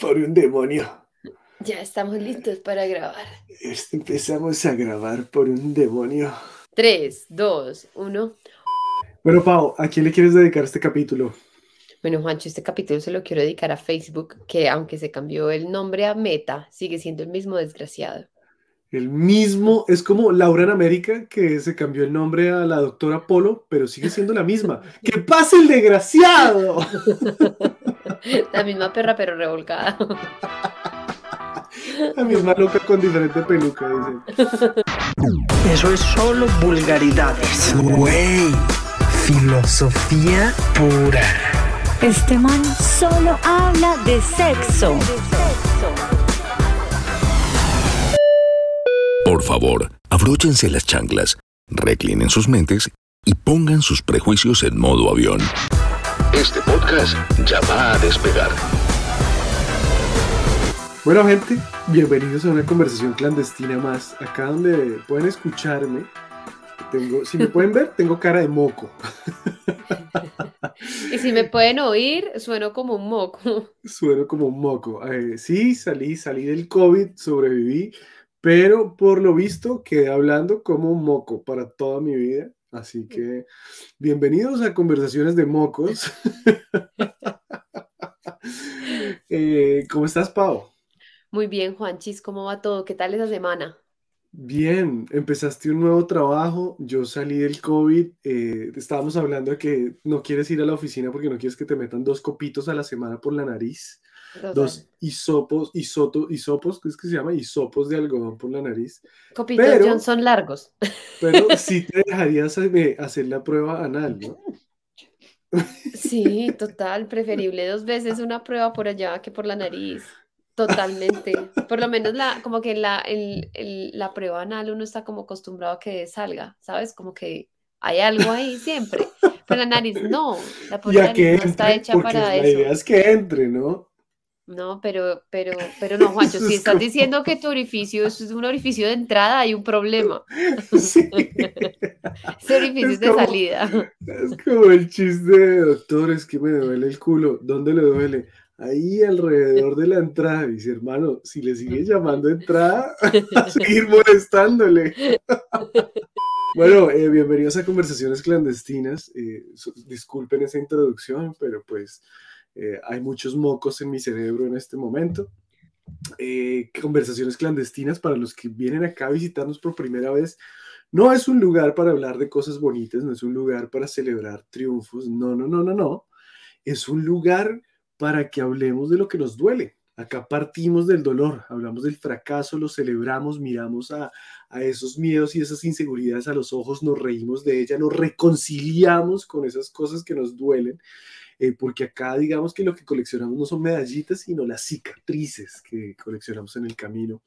por un demonio. Ya estamos listos para grabar. Empezamos a grabar por un demonio. 3, 2, 1. Bueno, Pau, ¿a quién le quieres dedicar este capítulo? Bueno, Juancho, este capítulo se lo quiero dedicar a Facebook, que aunque se cambió el nombre a Meta, sigue siendo el mismo desgraciado. El mismo, es como Laura en América, que se cambió el nombre a la doctora Polo, pero sigue siendo la misma. ¡Que pase el desgraciado! La misma perra, pero revolcada. La misma loca con diferente peluca, dicen. Eso es solo vulgaridades. Güey, filosofía pura. Este man solo habla de sexo. Por favor, abróchense las chanclas, reclinen sus mentes y pongan sus prejuicios en modo avión. Este podcast ya va a despegar. Bueno, gente, bienvenidos a una conversación clandestina más. Acá donde pueden escucharme, tengo, si me pueden ver, tengo cara de moco. Y si me pueden oír, sueno como un moco. Sueno como un moco. Eh, sí, salí, salí del COVID, sobreviví, pero por lo visto quedé hablando como un moco para toda mi vida. Así que bienvenidos a Conversaciones de Mocos. Eh, ¿Cómo estás, Pau? Muy bien, Juanchis, ¿cómo va todo? ¿Qué tal esa semana? Bien, empezaste un nuevo trabajo, yo salí del COVID, eh, estábamos hablando de que no quieres ir a la oficina porque no quieres que te metan dos copitos a la semana por la nariz, dos hisopos, isoto, hisopos, ¿qué es que se llama? Hisopos de algodón por la nariz, Copitos Pero- John son largos. pero sí te dejarías hacer la prueba anal, ¿no? Sí, total, preferible dos veces una prueba por allá que por la nariz. Totalmente. Por lo menos la, como que la, el, el- la prueba anal uno está como acostumbrado a que salga, ¿sabes? Como que hay algo ahí siempre. Pero la nariz no, la que nariz no está hecha para la eso. idea es que entre, ¿no? No, pero, pero, pero no, Juancho, si es estás diciendo que tu orificio es un orificio de entrada, hay un problema. Sí. Ese orificio Es de como- salida. Es como el chiste de doctor, es que me duele el culo. ¿Dónde le duele? Ahí alrededor de la entrada. Dice, hermano, si le sigues llamando entrada, a seguir molestándole. Bueno, eh, bienvenidos a Conversaciones Clandestinas. Eh, disculpen esa introducción, pero pues eh, hay muchos mocos en mi cerebro en este momento. Eh, conversaciones clandestinas para los que vienen acá a visitarnos por primera vez. No es un lugar para hablar de cosas bonitas, no es un lugar para celebrar triunfos, no, no, no, no, no. Es un lugar para que hablemos de lo que nos duele. Acá partimos del dolor, hablamos del fracaso, lo celebramos, miramos a, a esos miedos y esas inseguridades a los ojos, nos reímos de ella, nos reconciliamos con esas cosas que nos duelen, eh, porque acá digamos que lo que coleccionamos no son medallitas, sino las cicatrices que coleccionamos en el camino.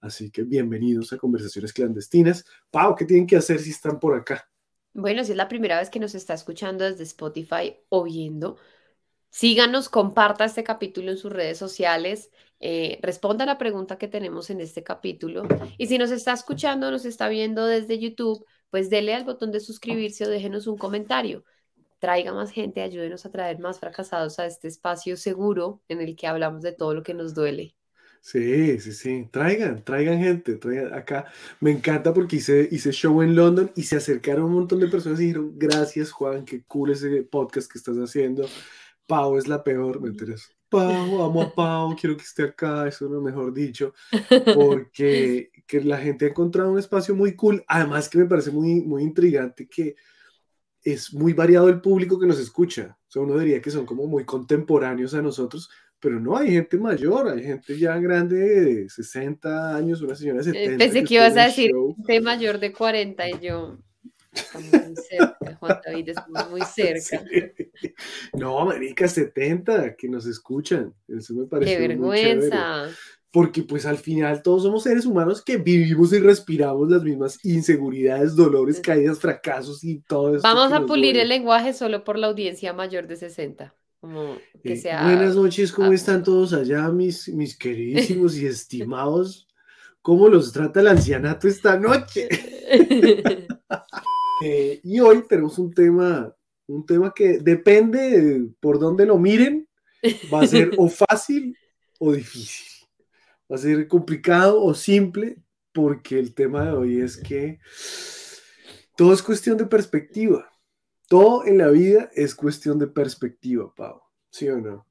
Así que bienvenidos a Conversaciones Clandestinas. Pau, ¿qué tienen que hacer si están por acá? Bueno, si es la primera vez que nos está escuchando desde Spotify o viendo, síganos, comparta este capítulo en sus redes sociales, eh, responda la pregunta que tenemos en este capítulo. Y si nos está escuchando, nos está viendo desde YouTube, pues dele al botón de suscribirse o déjenos un comentario. Traiga más gente, ayúdenos a traer más fracasados a este espacio seguro en el que hablamos de todo lo que nos duele. Sí, sí, sí. Traigan, traigan gente. Traigan acá. Me encanta porque hice, hice show en London y se acercaron un montón de personas y dijeron, gracias Juan, qué cool ese podcast que estás haciendo. Pau es la peor, me enteras. Pau, amo a Pau, quiero que esté acá, eso es lo mejor dicho, porque que la gente ha encontrado un espacio muy cool, además que me parece muy, muy intrigante que es muy variado el público que nos escucha, o sea, uno diría que son como muy contemporáneos a nosotros, pero no, hay gente mayor, hay gente ya grande de 60 años, una señora de 70. Eh, Pensé que está ibas a decir de mayor de 40 y yo. Muy cerca, Juan David, estamos muy cerca. Sí. No, marica, 70 que nos escuchan. Eso me parece ¡Qué vergüenza! Porque pues al final todos somos seres humanos que vivimos y respiramos las mismas inseguridades, dolores, caídas, fracasos y todo eso. Vamos a pulir duele. el lenguaje solo por la audiencia mayor de 60. Como que Eh, sea. Buenas noches, ¿cómo ah. están todos allá, mis, mis queridísimos y estimados? ¿Cómo los trata el ancianato esta noche? Eh, y hoy tenemos un tema, un tema que depende de por dónde lo miren, va a ser o fácil o difícil. Va a ser complicado o simple porque el tema de hoy es que todo es cuestión de perspectiva. Todo en la vida es cuestión de perspectiva, Pau. ¿Sí o no?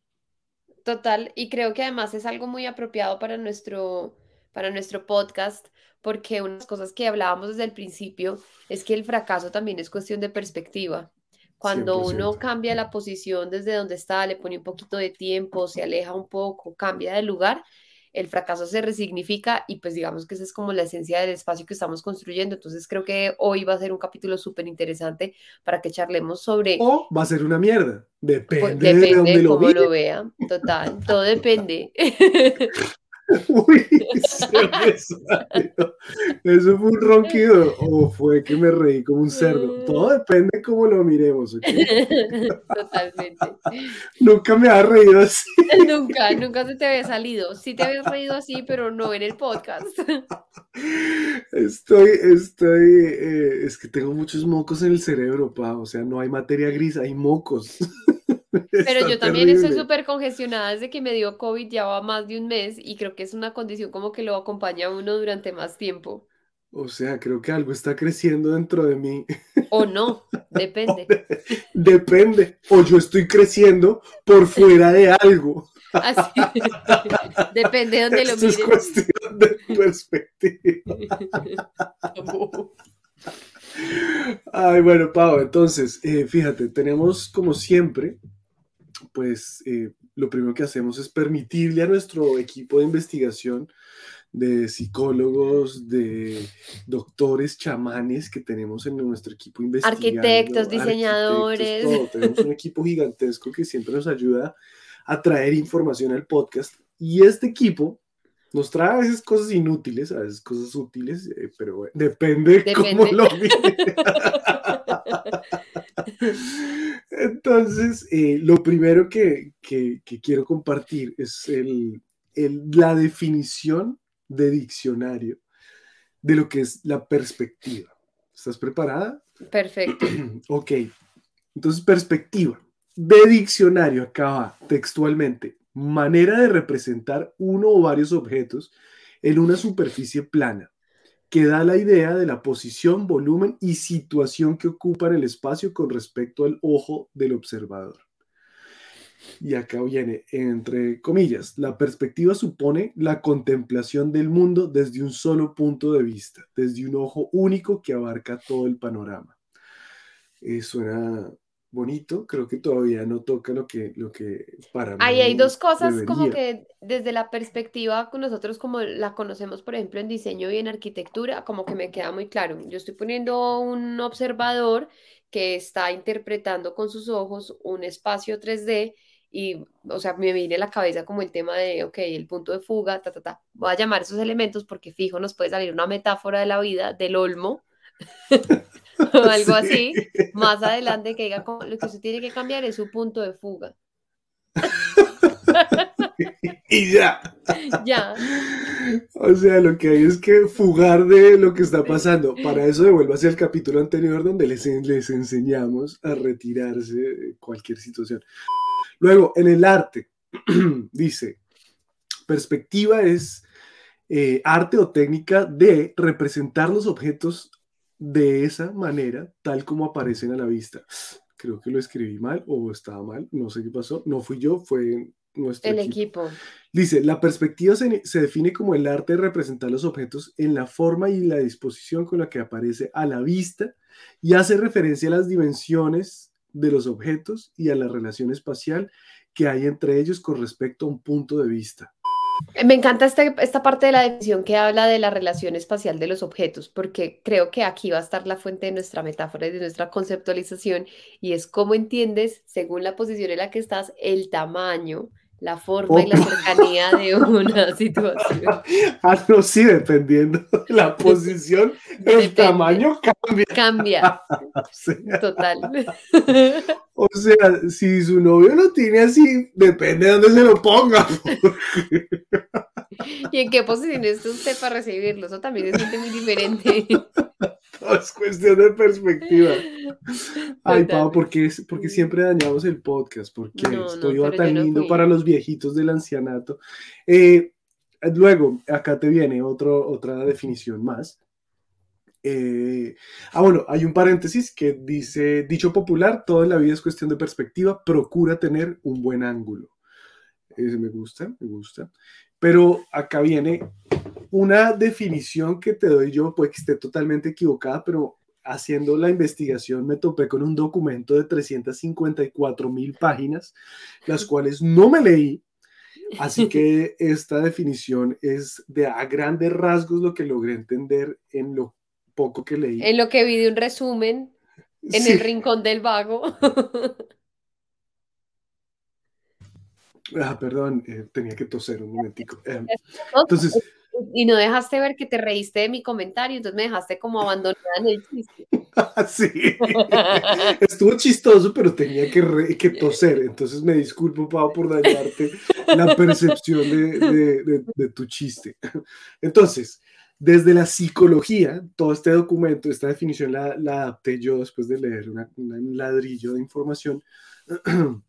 Total, y creo que además es algo muy apropiado para nuestro, para nuestro podcast, porque unas cosas que hablábamos desde el principio es que el fracaso también es cuestión de perspectiva. Cuando uno 100%. cambia la posición desde donde está, le pone un poquito de tiempo, se aleja un poco, cambia de lugar, el fracaso se resignifica y pues digamos que esa es como la esencia del espacio que estamos construyendo. Entonces creo que hoy va a ser un capítulo súper interesante para que charlemos sobre... O va a ser una mierda. Depende, Pues, de depende dónde de lo cómo mires. lo vea, total, todo depende. Uy, se. Eso fue un ronquido o fue que me reí como un cerdo. Todo depende de cómo lo miremos. Totalmente. Nunca me ha reído así. Nunca, nunca se te había salido. Sí te habías reído así, pero no en el podcast. Estoy, estoy, eh, es que tengo muchos mocos en el cerebro, pa. O sea, no hay materia gris, hay mocos. Pero yo también estoy súper congestionada desde que me dio COVID ya va más de un mes y creo que es una condición como que lo acompaña a uno durante más tiempo. O sea, creo que algo está creciendo dentro de mí. O no, depende. Depende. O yo estoy creciendo por fuera de algo. Así. Depende de donde lo Esto es mires. cuestión de perspectiva. Ay, bueno, Pau, entonces, eh, fíjate, tenemos como siempre, pues eh, lo primero que hacemos es permitirle a nuestro equipo de investigación de psicólogos, de doctores, chamanes que tenemos en nuestro equipo investigando, Arquitectos, arquitectos, diseñadores. todo. Tenemos un equipo gigantesco que siempre nos ayuda a traer información al podcast. Y este equipo nos trae a veces cosas inútiles, a veces cosas útiles, eh, pero bueno, depende, cómo Depende. lo mire. Entonces, eh, lo primero que, que- que quiero compartir es el- el- la definición de diccionario de lo que es la perspectiva. ¿Estás preparada? Perfecto. Ok. Entonces, perspectiva. De diccionario acaba textualmente. Manera de representar uno o varios objetos en una superficie plana, que da la idea de la posición, volumen y situación que ocupan el espacio con respecto al ojo del observador. Y acá viene, entre comillas, la perspectiva supone la contemplación del mundo desde un solo punto de vista, desde un ojo único que abarca todo el panorama. Eh, suena bonito, creo que todavía no toca lo que, lo que para Ahí mí hay dos cosas como debería. que desde la perspectiva con nosotros como la conocemos, por ejemplo, en diseño y en arquitectura, como que me queda muy claro. Yo estoy poniendo un observador que está interpretando con sus ojos un espacio 3D y, o sea, me viene a la cabeza como el tema de, ok, el punto de fuga, ta, ta, ta. Voy a llamar esos elementos porque fijo nos puede salir una metáfora de la vida, del olmo, o algo así, más adelante que diga, como, lo que usted tiene que cambiar es su punto de fuga. Y ya. Ya. O sea, lo que hay es que fugar de lo que está pasando. Para eso devuelvo el capítulo anterior donde les, les enseñamos a retirarse de cualquier situación. Luego, en el arte, dice, perspectiva es eh, arte o técnica de representar los objetos de esa manera, tal como aparecen a la vista. Creo que lo escribí mal o estaba mal, no sé qué pasó. No fui yo, fue nuestro El equipo. equipo. Dice, la perspectiva se, se, define como el arte de representar los objetos en la forma y la disposición con la que aparece a la vista y hace referencia a las dimensiones de los objetos y a la relación espacial que hay entre ellos con respecto a un punto de vista. Me encanta este, esta parte de la definición que habla de la relación espacial de los objetos, porque creo que aquí va a estar la fuente de nuestra metáfora y de nuestra conceptualización, y es cómo entiendes, según la posición en la que estás, el tamaño, la forma y la cercanía de una situación. Ah, no, sí, dependiendo de la posición, el tamaño cambia. Cambia, O sea, total. o sea, si su novio lo tiene así, depende de dónde se lo ponga. ¿Y en qué posición está usted para recibirlo? Eso también se siente muy diferente. Todo es cuestión de perspectiva. Ay, Pau. ¿por qué, por qué siempre dañamos el podcast? Porque No, esto no, iba pero tan no lindo para los viejitos del ancianato. Eh, luego, acá te viene otro, otra definición más. Eh, ah, bueno, hay un paréntesis que dice, dicho popular, todo en la vida es cuestión de perspectiva, procura tener un buen ángulo. Ese me gusta, me gusta. Pero acá viene una definición que te doy yo, pues que esté totalmente equivocada, pero haciendo la investigación me topé con un documento de 354 mil páginas, las cuales no me leí. Así que esta definición es de a grandes rasgos lo que logré entender en lo poco que leí. En lo que vi de un resumen en Sí. el rincón del vago. Ah, perdón, eh, tenía que toser un momentico. Eh, entonces, Y no dejaste ver que te reíste de mi comentario, entonces me dejaste como abandonada en el chiste. sí, estuvo chistoso, pero tenía que, re- que toser. Entonces me disculpo, Pau, por dañarte la percepción de, de- tu chiste. Entonces, desde la psicología, todo este documento, esta definición la, la adapté yo después de leer un ladrillo de información.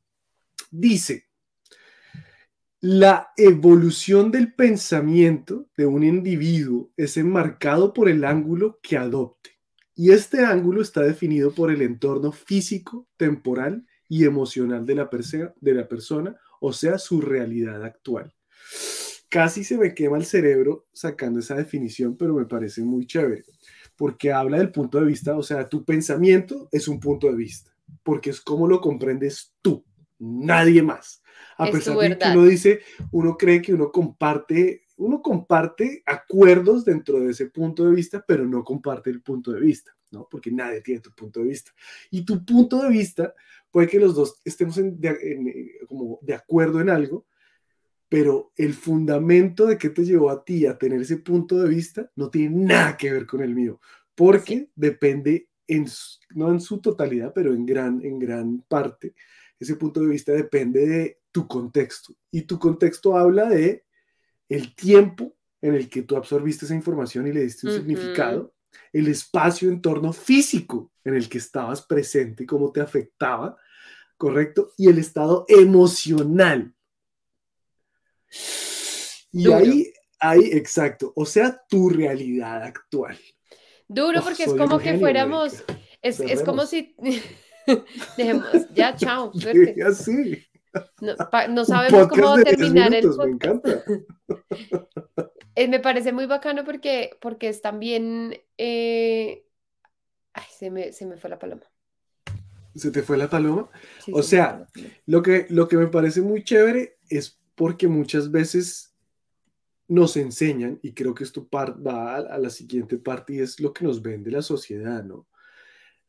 Dice, la evolución del pensamiento de un individuo es enmarcado por el ángulo que adopte. Y este ángulo está definido por el entorno físico, temporal y emocional de la, persona, o sea, su realidad actual. Casi se me quema el cerebro sacando esa definición, pero me parece muy chévere, porque habla del punto de vista, o sea, tu pensamiento es un punto de vista, porque es como lo comprendes tú, nadie más. A Es pesar de que uno dice, uno cree que uno comparte, uno comparte acuerdos dentro de ese punto de vista, pero no comparte el punto de vista, ¿no? Porque nadie tiene tu punto de vista. Y tu punto de vista puede que los dos estemos en- de, en, eh, como de acuerdo en algo, pero el fundamento de qué te llevó a ti a tener ese punto de vista no tiene nada que ver con el mío, porque depende, en, no en su totalidad, pero en gran, en gran parte, ese punto de vista depende de tu contexto. Y tu contexto habla de el tiempo en el que tú absorbiste esa información y le diste un significado, el espacio, entorno físico en el que estabas presente, cómo te afectaba, ¿correcto? Y el estado emocional. Y Duro. ahí, ahí, exacto, o sea, tu realidad actual. Duro Oh, porque es como que fuéramos, es, es como si, dejemos, ya, chao, suerte. Así. No, sabemos cómo podcast de 10 terminar el minutos, me encanta. Eh, me parece muy bacano porque, porque es también, eh, ay, se me, se me fue la paloma. ¿Se te fue la paloma? Sí, O sea. Lo que, lo que me parece muy chévere es porque muchas veces nos enseñan, y creo que esto va a la siguiente parte, y es lo que nos vende la sociedad, ¿no?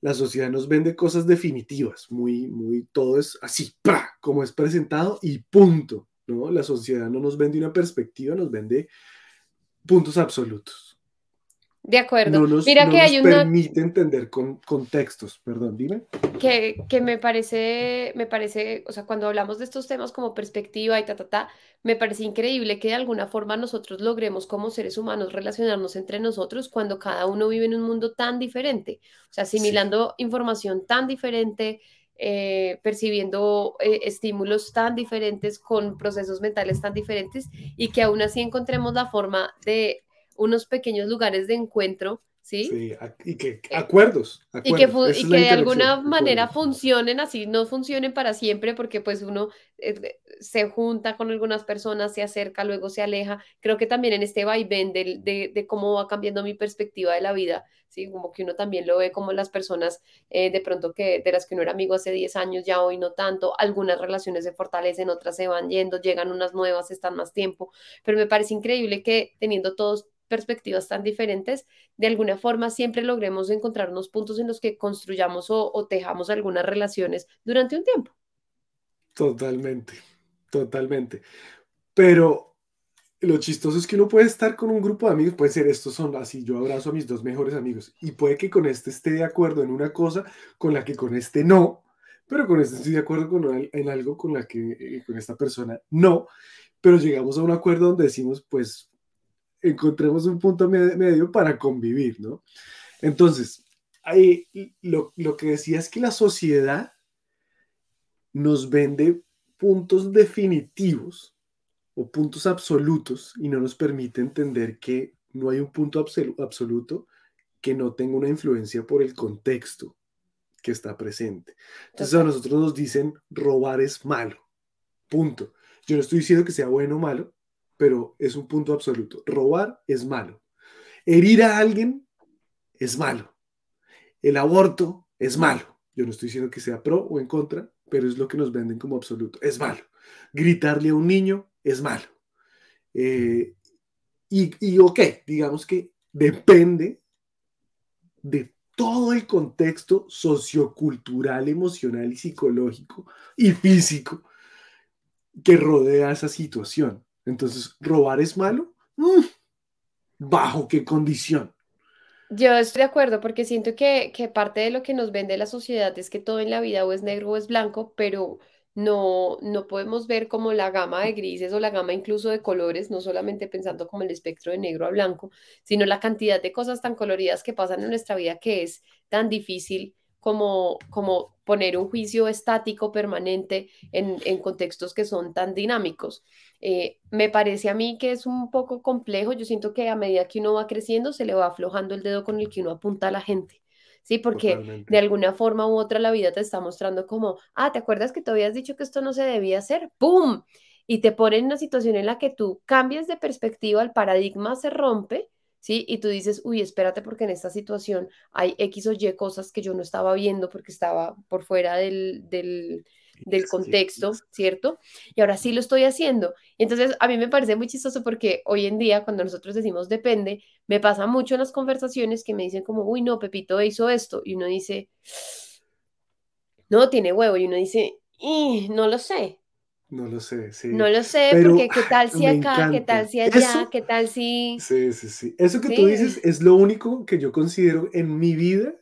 La sociedad nos vende cosas definitivas, muy, muy, todo es así, como es presentado y punto, ¿no? La sociedad no nos vende una perspectiva, nos vende puntos absolutos. De acuerdo. No nos, Mira no que nos hay una permite entender con, contextos, perdón, dime. que, que me parece, me parece, o sea, cuando hablamos de estos temas como perspectiva y ta, ta, ta, me parece increíble que de alguna forma nosotros logremos como seres humanos relacionarnos entre nosotros cuando cada uno vive en un mundo tan diferente, o sea, asimilando información tan diferente, eh, percibiendo eh, estímulos tan diferentes, con procesos mentales tan diferentes y que aún así encontremos la forma de unos pequeños lugares de encuentro, ¿sí? Sí, y que acuerdos. Y que, acuerdos, fu- esa y que de alguna manera acuerdos. funcionen así, no funcionen para siempre, porque pues uno eh, se junta con algunas personas, se acerca, luego se aleja. Creo que también en este vaivén del- de, de cómo va cambiando mi perspectiva de la vida, ¿sí? Como que uno también lo ve como las personas eh, de pronto que de las que uno era amigo hace 10 años, ya hoy no tanto, algunas relaciones se fortalecen, otras se van yendo, llegan unas nuevas, están más tiempo, pero me parece increíble que teniendo todos perspectivas tan diferentes, de alguna forma siempre logremos encontrar unos puntos en los que construyamos o, o tejamos algunas relaciones durante un tiempo. Totalmente, totalmente. Pero lo chistoso es que uno puede estar con un grupo de amigos, puede ser estos son así, yo abrazo a mis dos mejores amigos y puede que con este esté de acuerdo en una cosa con la que con este no, pero con este estoy de acuerdo con, en algo con la que eh, con esta persona no, pero llegamos a un acuerdo donde decimos, pues encontremos un punto me- medio para convivir, ¿no? Entonces, ahí, lo, lo que decía es que la sociedad nos vende puntos definitivos o puntos absolutos y no nos permite entender que no hay un punto absoluto que no tenga una influencia por el contexto que está presente. Entonces a nosotros nos dicen robar es malo. Punto. Yo no estoy diciendo que sea bueno o malo, pero es un punto absoluto. Robar es malo. Herir a alguien es malo. El aborto es malo. Yo no estoy diciendo que sea pro o en contra, pero es lo que nos venden como absoluto. Es malo. Gritarle a un niño es malo. Eh, y, y ok, digamos que depende de todo el contexto sociocultural, emocional y psicológico y físico que rodea esa situación. Entonces, ¿robar es malo? Mm, ¿Bajo qué condición? Yo estoy de acuerdo porque siento que, que parte de lo que nos vende la sociedad es que todo en la vida o es negro o es blanco, pero no, no podemos ver como la gama de grises o la gama incluso de colores, no solamente pensando como el espectro de negro a blanco, sino la cantidad de cosas tan coloridas que pasan en nuestra vida que es tan difícil como, como poner un juicio estático permanente en, en contextos que son tan dinámicos. Eh, me parece a mí que es un poco complejo, yo siento que a medida que uno va creciendo se le va aflojando el dedo con el que uno apunta a la gente. ¿sí? Porque de alguna forma u otra la vida te está mostrando como, ah, ¿te acuerdas que te habías dicho que esto no se debía hacer? ¡Pum! Y te pone en una situación en la que tú cambias de perspectiva, el paradigma se rompe, ¿sí? Y tú dices, uy, espérate porque en esta situación hay X o Y cosas que yo no estaba viendo porque estaba por fuera del, del del contexto, ¿cierto? Y ahora sí lo estoy haciendo. Entonces, a mí me parece muy chistoso porque hoy en día, cuando nosotros decimos depende, me pasa mucho en las conversaciones que me dicen como, uy, no, Pepito hizo esto. Y uno dice, no, tiene huevo. Y uno dice, no lo sé. No lo sé, sí. No lo sé, porque qué tal si acá, qué tal si allá, qué tal si... Sí, sí, sí. Eso que tú dices es lo único que yo considero en mi vida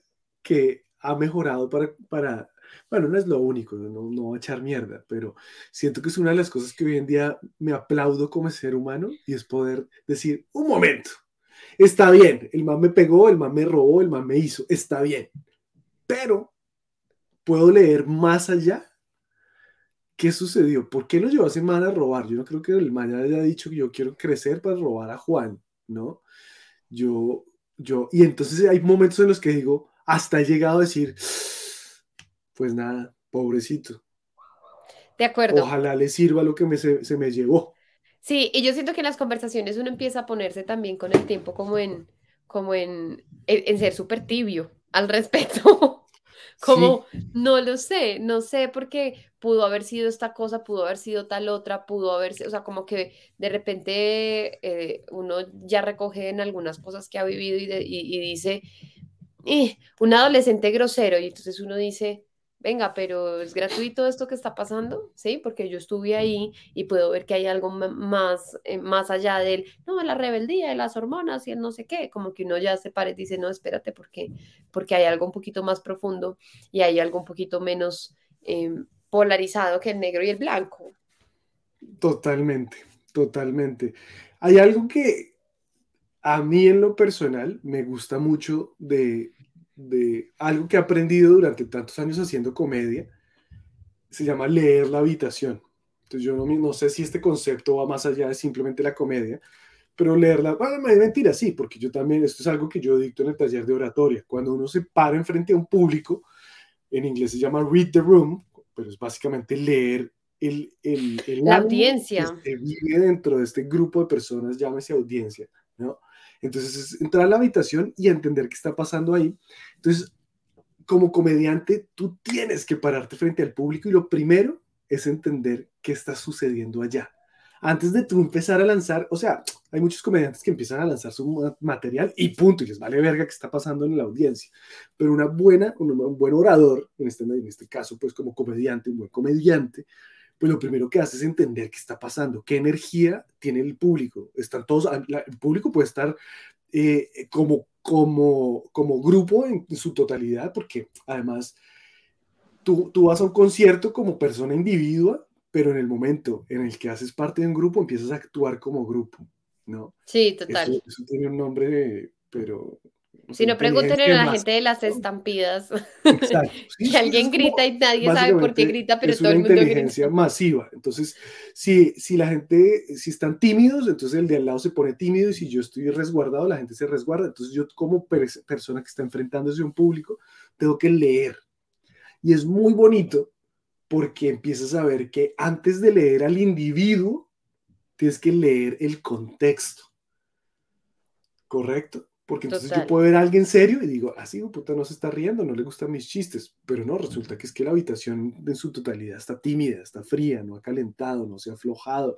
que ha mejorado para, para bueno, no es lo único, no, no voy a echar mierda, pero siento que es una de las cosas que hoy en día me aplaudo como ser humano y es poder decir, un momento, está bien, el man me pegó, el man me robó, el man me hizo, está bien, pero puedo leer más allá qué sucedió, por qué lo llevó a ese man a robar. Yo no creo que el man haya dicho que yo quiero crecer para robar a Juan, ¿no? Yo, yo, y entonces hay momentos en los que digo, hasta he llegado a decir, pues nada, pobrecito. De acuerdo. Ojalá le sirva lo que me, se, me llevó. Sí, y yo siento que en las conversaciones uno empieza a ponerse también con el tiempo como en, como en, en, ser súper tibio al respecto. como, no lo sé, no sé porque pudo haber sido esta cosa, pudo haber sido tal otra, pudo haber sido, o sea, como que de repente eh, uno ya recoge en algunas cosas que ha vivido y, y, dice, eh, un adolescente grosero, y entonces uno dice, venga, pero es gratuito esto que está pasando, ¿sí? Porque yo estuve ahí y puedo ver que hay algo más, eh, más allá del, no, la rebeldía de las hormonas y el no sé qué, como que uno ya se pare y dice, no, espérate, porque, porque hay algo un poquito más profundo y hay algo un poquito menos em, polarizado que el negro y el blanco. Totalmente, totalmente. Hay algo que a mí en lo personal me gusta mucho de, de algo que he aprendido durante tantos años haciendo comedia, se llama leer la habitación. Entonces yo no, no sé si este concepto va más allá de simplemente la comedia, pero leerla, bueno, mentira, sí, porque yo también, esto es algo que yo dicto en el taller de oratoria. Cuando uno se para enfrente a un público, en inglés se llama read the room, pero es básicamente leer el, el, la audiencia que vive dentro de este grupo de personas, llámese audiencia, ¿no? Entonces es entrar a la habitación y entender qué está pasando ahí. Entonces, como comediante, tú tienes que pararte frente al público y lo primero es entender qué está sucediendo allá. Antes de tú empezar a lanzar, o sea, hay muchos comediantes que empiezan a lanzar su material y punto, y les vale verga qué está pasando en la audiencia. Pero una buena, un, buen orador, en este, en este caso, pues como comediante, un buen comediante, pues lo primero que hace es entender qué está pasando, qué energía tiene el público. Están todos, el público puede estar eh, como, como, como grupo en, su totalidad, porque además tú, tú vas a un concierto como persona individua, pero en el momento en el que haces parte de un grupo empiezas a actuar como grupo, ¿no? Sí, total. Eso, tiene un nombre, pero Si no, pregúntenle a la más- gente de las estampidas. Exacto. Sí, que sí, alguien como- grita y nadie sabe por qué grita, pero es todo el una mundo grita. inteligencia masiva. Entonces, si, si la gente, si están tímidos, entonces el de al lado se pone tímido y si yo estoy resguardado, la gente se resguarda. Entonces yo como pers- persona que está enfrentándose a un público, tengo que leer. Y es muy bonito porque empiezas a ver que antes de leer al individuo, tienes que leer el contexto. ¿Correcto? Porque entonces Total. yo puedo ver a alguien serio y digo, así, puta, no se está riendo, no le gustan mis chistes. Pero no, resulta que es que la habitación en su totalidad está tímida, está fría, no ha calentado, no se ha aflojado.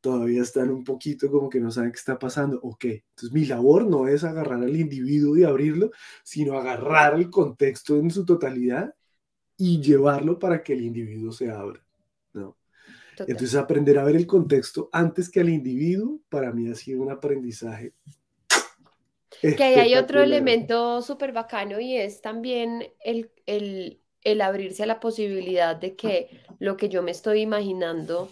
Todavía están un poquito como que no saben qué está pasando. Ok, entonces mi labor no es agarrar al individuo y abrirlo, sino agarrar el contexto en su totalidad y llevarlo para que el individuo se abra. ¿no? Total. Entonces aprender a ver el contexto antes que al individuo, para mí ha sido un aprendizaje. Que ahí hay otro elemento súper bacano y es también el, el, el abrirse a la posibilidad de que lo que yo me estoy imaginando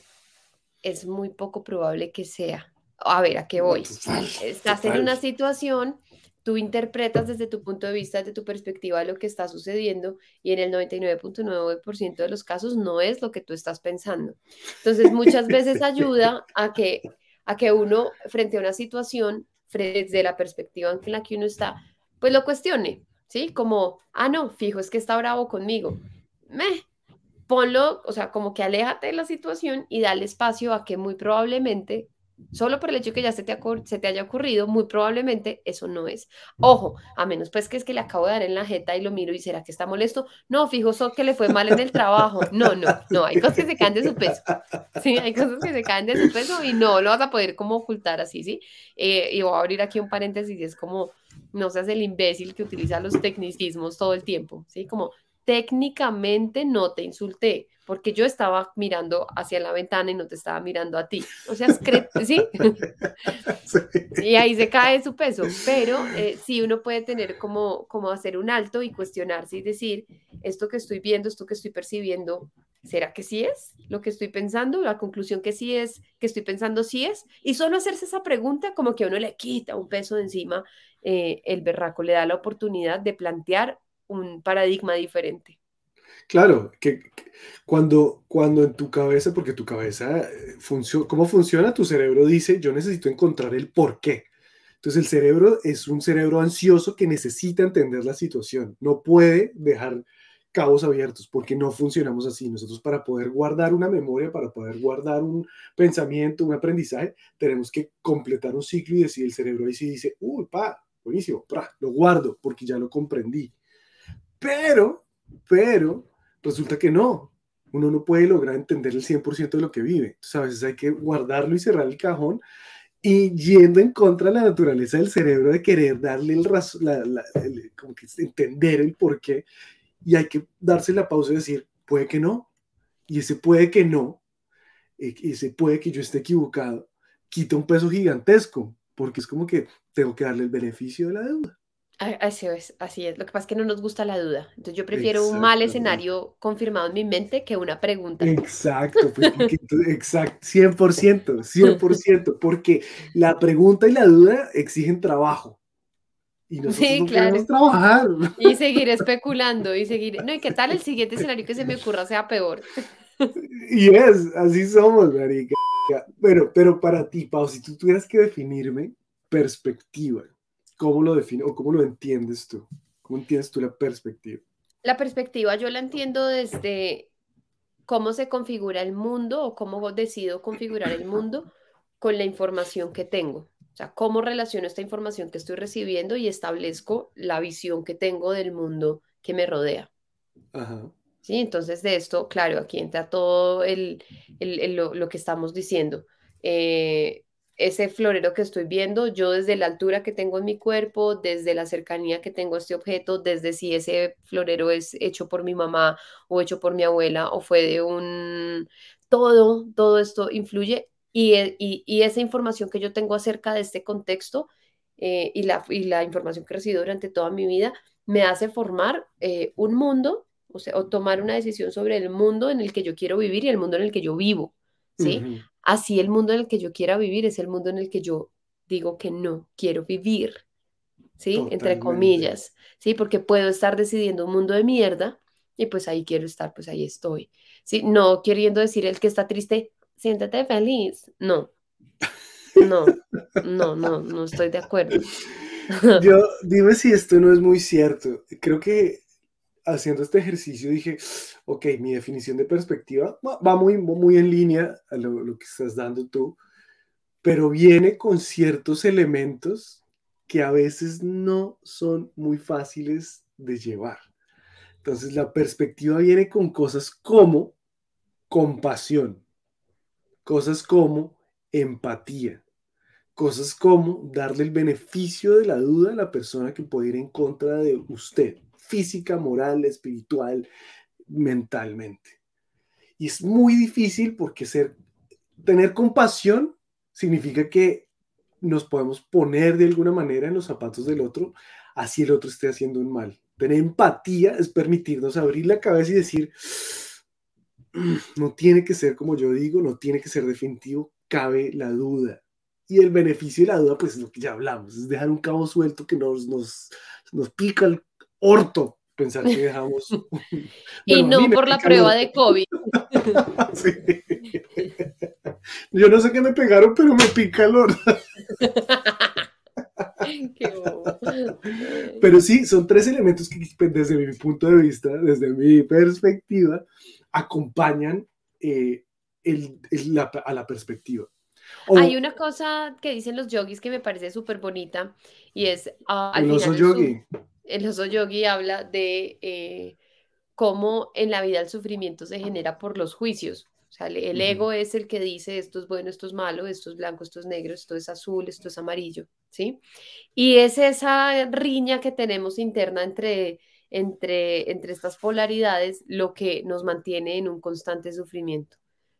es muy poco probable que sea. A ver, ¿a qué voy? Total, Estás en una situación, tú interpretas desde tu punto de vista, desde tu perspectiva, lo que está sucediendo y en el 99.9% de los casos no es lo que tú estás pensando. Entonces, muchas veces ayuda a que, a que uno, frente a una situación, desde la perspectiva en la que uno está, pues lo cuestione, ¿sí? Como, ah, no, fijo, es que está bravo conmigo. Meh, ponlo, o sea, como que aléjate de la situación y dale espacio a que muy probablemente, solo por el hecho que ya se te, se te haya ocurrido, muy probablemente eso no es. Ojo, a menos pues que es que le acabo de dar en la jeta y lo miro y será que está molesto. No, fijo, so que le fue mal en el trabajo. No, no, no, hay cosas que se caen de su peso. Sí, hay cosas que se caen de su peso y no lo vas a poder como ocultar así, ¿sí? Eh, y voy a abrir aquí un paréntesis es como, no seas el imbécil que utiliza los tecnicismos todo el tiempo, ¿sí? Como técnicamente no te insulté, porque yo estaba mirando hacia la ventana y no te estaba mirando a ti. O sea, ¿sí? Sí. Y ahí se cae su peso, pero eh, sí uno puede tener como, como hacer un alto y cuestionarse y decir, esto que estoy viendo, esto que estoy percibiendo, ¿será que sí es lo que estoy pensando? La conclusión que sí es, que estoy pensando sí es. Y solo hacerse esa pregunta como que a uno le quita un peso de encima, eh, el berraco le da la oportunidad de plantear un paradigma diferente. Claro, que, que cuando, cuando en tu cabeza, porque tu cabeza, funciona, ¿cómo funciona? Tu cerebro dice, yo necesito encontrar el por qué. Entonces el cerebro es un cerebro ansioso que necesita entender la situación, no puede dejar cabos abiertos porque no funcionamos así. Nosotros para poder guardar una memoria, para poder guardar un pensamiento, un aprendizaje, tenemos que completar un ciclo y decir el cerebro ahí sí dice, uy, pa, buenísimo, pra, lo guardo porque ya lo comprendí. Pero, pero, resulta que no. Uno no puede lograr entender el 100% de lo que vive. Entonces, a veces hay que guardarlo y cerrar el cajón y yendo en contra de la naturaleza del cerebro de querer darle el el, como que entender el por qué. Y hay que darse la pausa y decir, puede que no. Y ese puede que no, eh, ese puede que yo esté equivocado, quita un peso gigantesco, porque es como que tengo que darle el beneficio de la deuda. Así es, así es. Lo que pasa es que no nos gusta la duda. Entonces yo prefiero un mal escenario confirmado en mi mente que una pregunta. Exacto, pues exacto, 100%, 100%, porque la pregunta y la duda exigen trabajo. Y nosotros Sí, no claro. trabajar. Y seguir especulando y seguir. No, y qué tal el siguiente escenario que se me ocurra sea peor. Y es, así somos, marica. Bueno, pero para ti, Pau, si tú tuvieras que definirme perspectiva, ¿cómo lo defines o cómo lo entiendes tú? ¿Cómo entiendes tú la perspectiva? La perspectiva yo la entiendo desde cómo se configura el mundo o cómo decido configurar el mundo con la información que tengo. O sea, cómo relaciono esta información que estoy recibiendo y establezco la visión que tengo del mundo que me rodea. Ajá. ¿Sí? Entonces, de esto, claro, aquí entra todo el, el, el, lo, lo, que estamos diciendo. Eh, ese florero que estoy viendo, yo desde la altura que tengo en mi cuerpo, desde la cercanía que tengo a este objeto, desde si ese florero es hecho por mi mamá o hecho por mi abuela o fue de un... Todo, todo esto influye y, y, y esa información que yo tengo acerca de este contexto eh, y, la, y la información que he recibido durante toda mi vida me hace formar eh, un mundo o, o tomar una decisión sobre el mundo en el que yo quiero vivir y el mundo en el que yo vivo, ¿sí? Así el mundo en el que yo quiera vivir es el mundo en el que yo digo que no quiero vivir, ¿sí? Entre comillas, ¿sí? Porque puedo estar decidiendo un mundo de mierda y pues ahí quiero estar, pues ahí estoy, ¿sí? No queriendo decir el que está triste, siéntate feliz. No, no, no, no, no estoy de acuerdo. Yo, dime si esto no es muy cierto. Creo que haciendo este ejercicio dije, ok, mi definición de perspectiva va muy, muy en línea a lo que estás dando tú, pero viene con ciertos elementos que a veces no son muy fáciles de llevar. Entonces la perspectiva viene con cosas como compasión, cosas como empatía, cosas como darle el beneficio de la duda a la persona que puede ir en contra de usted, física, moral, espiritual, mentalmente. Y es muy difícil porque ser, tener compasión significa que nos podemos poner de alguna manera en los zapatos del otro, así el otro esté haciendo un mal. Tener empatía es permitirnos abrir la cabeza y decir, "Mm, no tiene que ser como yo digo, no tiene que ser definitivo, cabe la duda. Y el beneficio de la duda, pues es lo que ya hablamos, es dejar un cabo suelto que nos, nos, nos pica el orto pensar que dejamos. Y Bueno, no por la prueba de COVID. Sí. Yo no sé qué me pegaron, pero me pica el orto. Pero sí, son tres elementos que desde mi punto de vista, desde mi perspectiva, acompañan eh, el- el- la- a la perspectiva. O Hay una cosa que dicen los yogis que me parece súper bonita y es ah, al el oso final del su- yogi. El oso yogi habla de eh, cómo en la vida el sufrimiento se genera por los juicios. O sea, el, ego es el que dice esto es bueno, esto es malo, esto es blanco, esto es negro, esto es azul, esto es amarillo, ¿sí? Y es esa riña que tenemos interna entre, entre, entre estas polaridades lo que nos mantiene en un constante sufrimiento,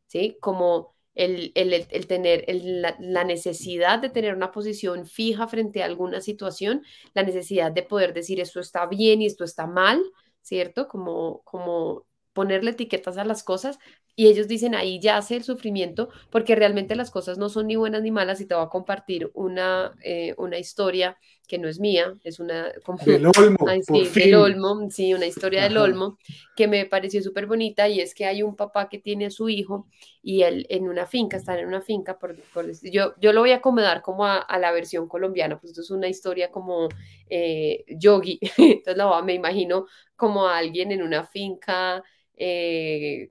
¿sí? Como el, el, el- tener la, la necesidad de tener una posición fija frente a alguna situación, la necesidad de poder decir esto está bien y esto está mal, ¿cierto? Como, como ponerle etiquetas a las cosas y ellos dicen ahí yace el sufrimiento porque realmente las cosas no son ni buenas ni malas y te voy a compartir una, eh, una historia que no es mía, es una como Del Olmo, Ay, sí, del Olmo, sí, una historia del. Olmo que me pareció súper bonita y es que hay un papá que tiene a su hijo y él en una finca, están en una finca, por, por yo, yo lo voy a acomodar como a, a la versión colombiana, pues esto es una historia como eh, yogi, entonces la me imagino como a alguien en una finca eh,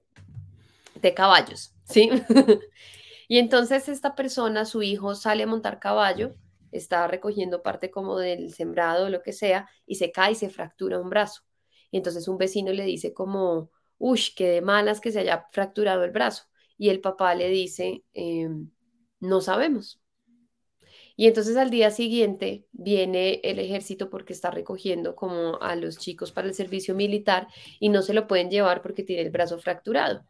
de caballos, ¿sí? Y entonces esta persona, su hijo, sale a montar caballo, está recogiendo parte como del sembrado lo que sea, y se cae y se fractura un brazo. Y entonces un vecino le dice como, uy, qué de malas que se haya fracturado el brazo. Y el papá le dice, "Em, no sabemos. Y entonces al día siguiente viene el ejército porque está recogiendo como a los chicos para el servicio militar y no se lo pueden llevar porque tiene el brazo fracturado.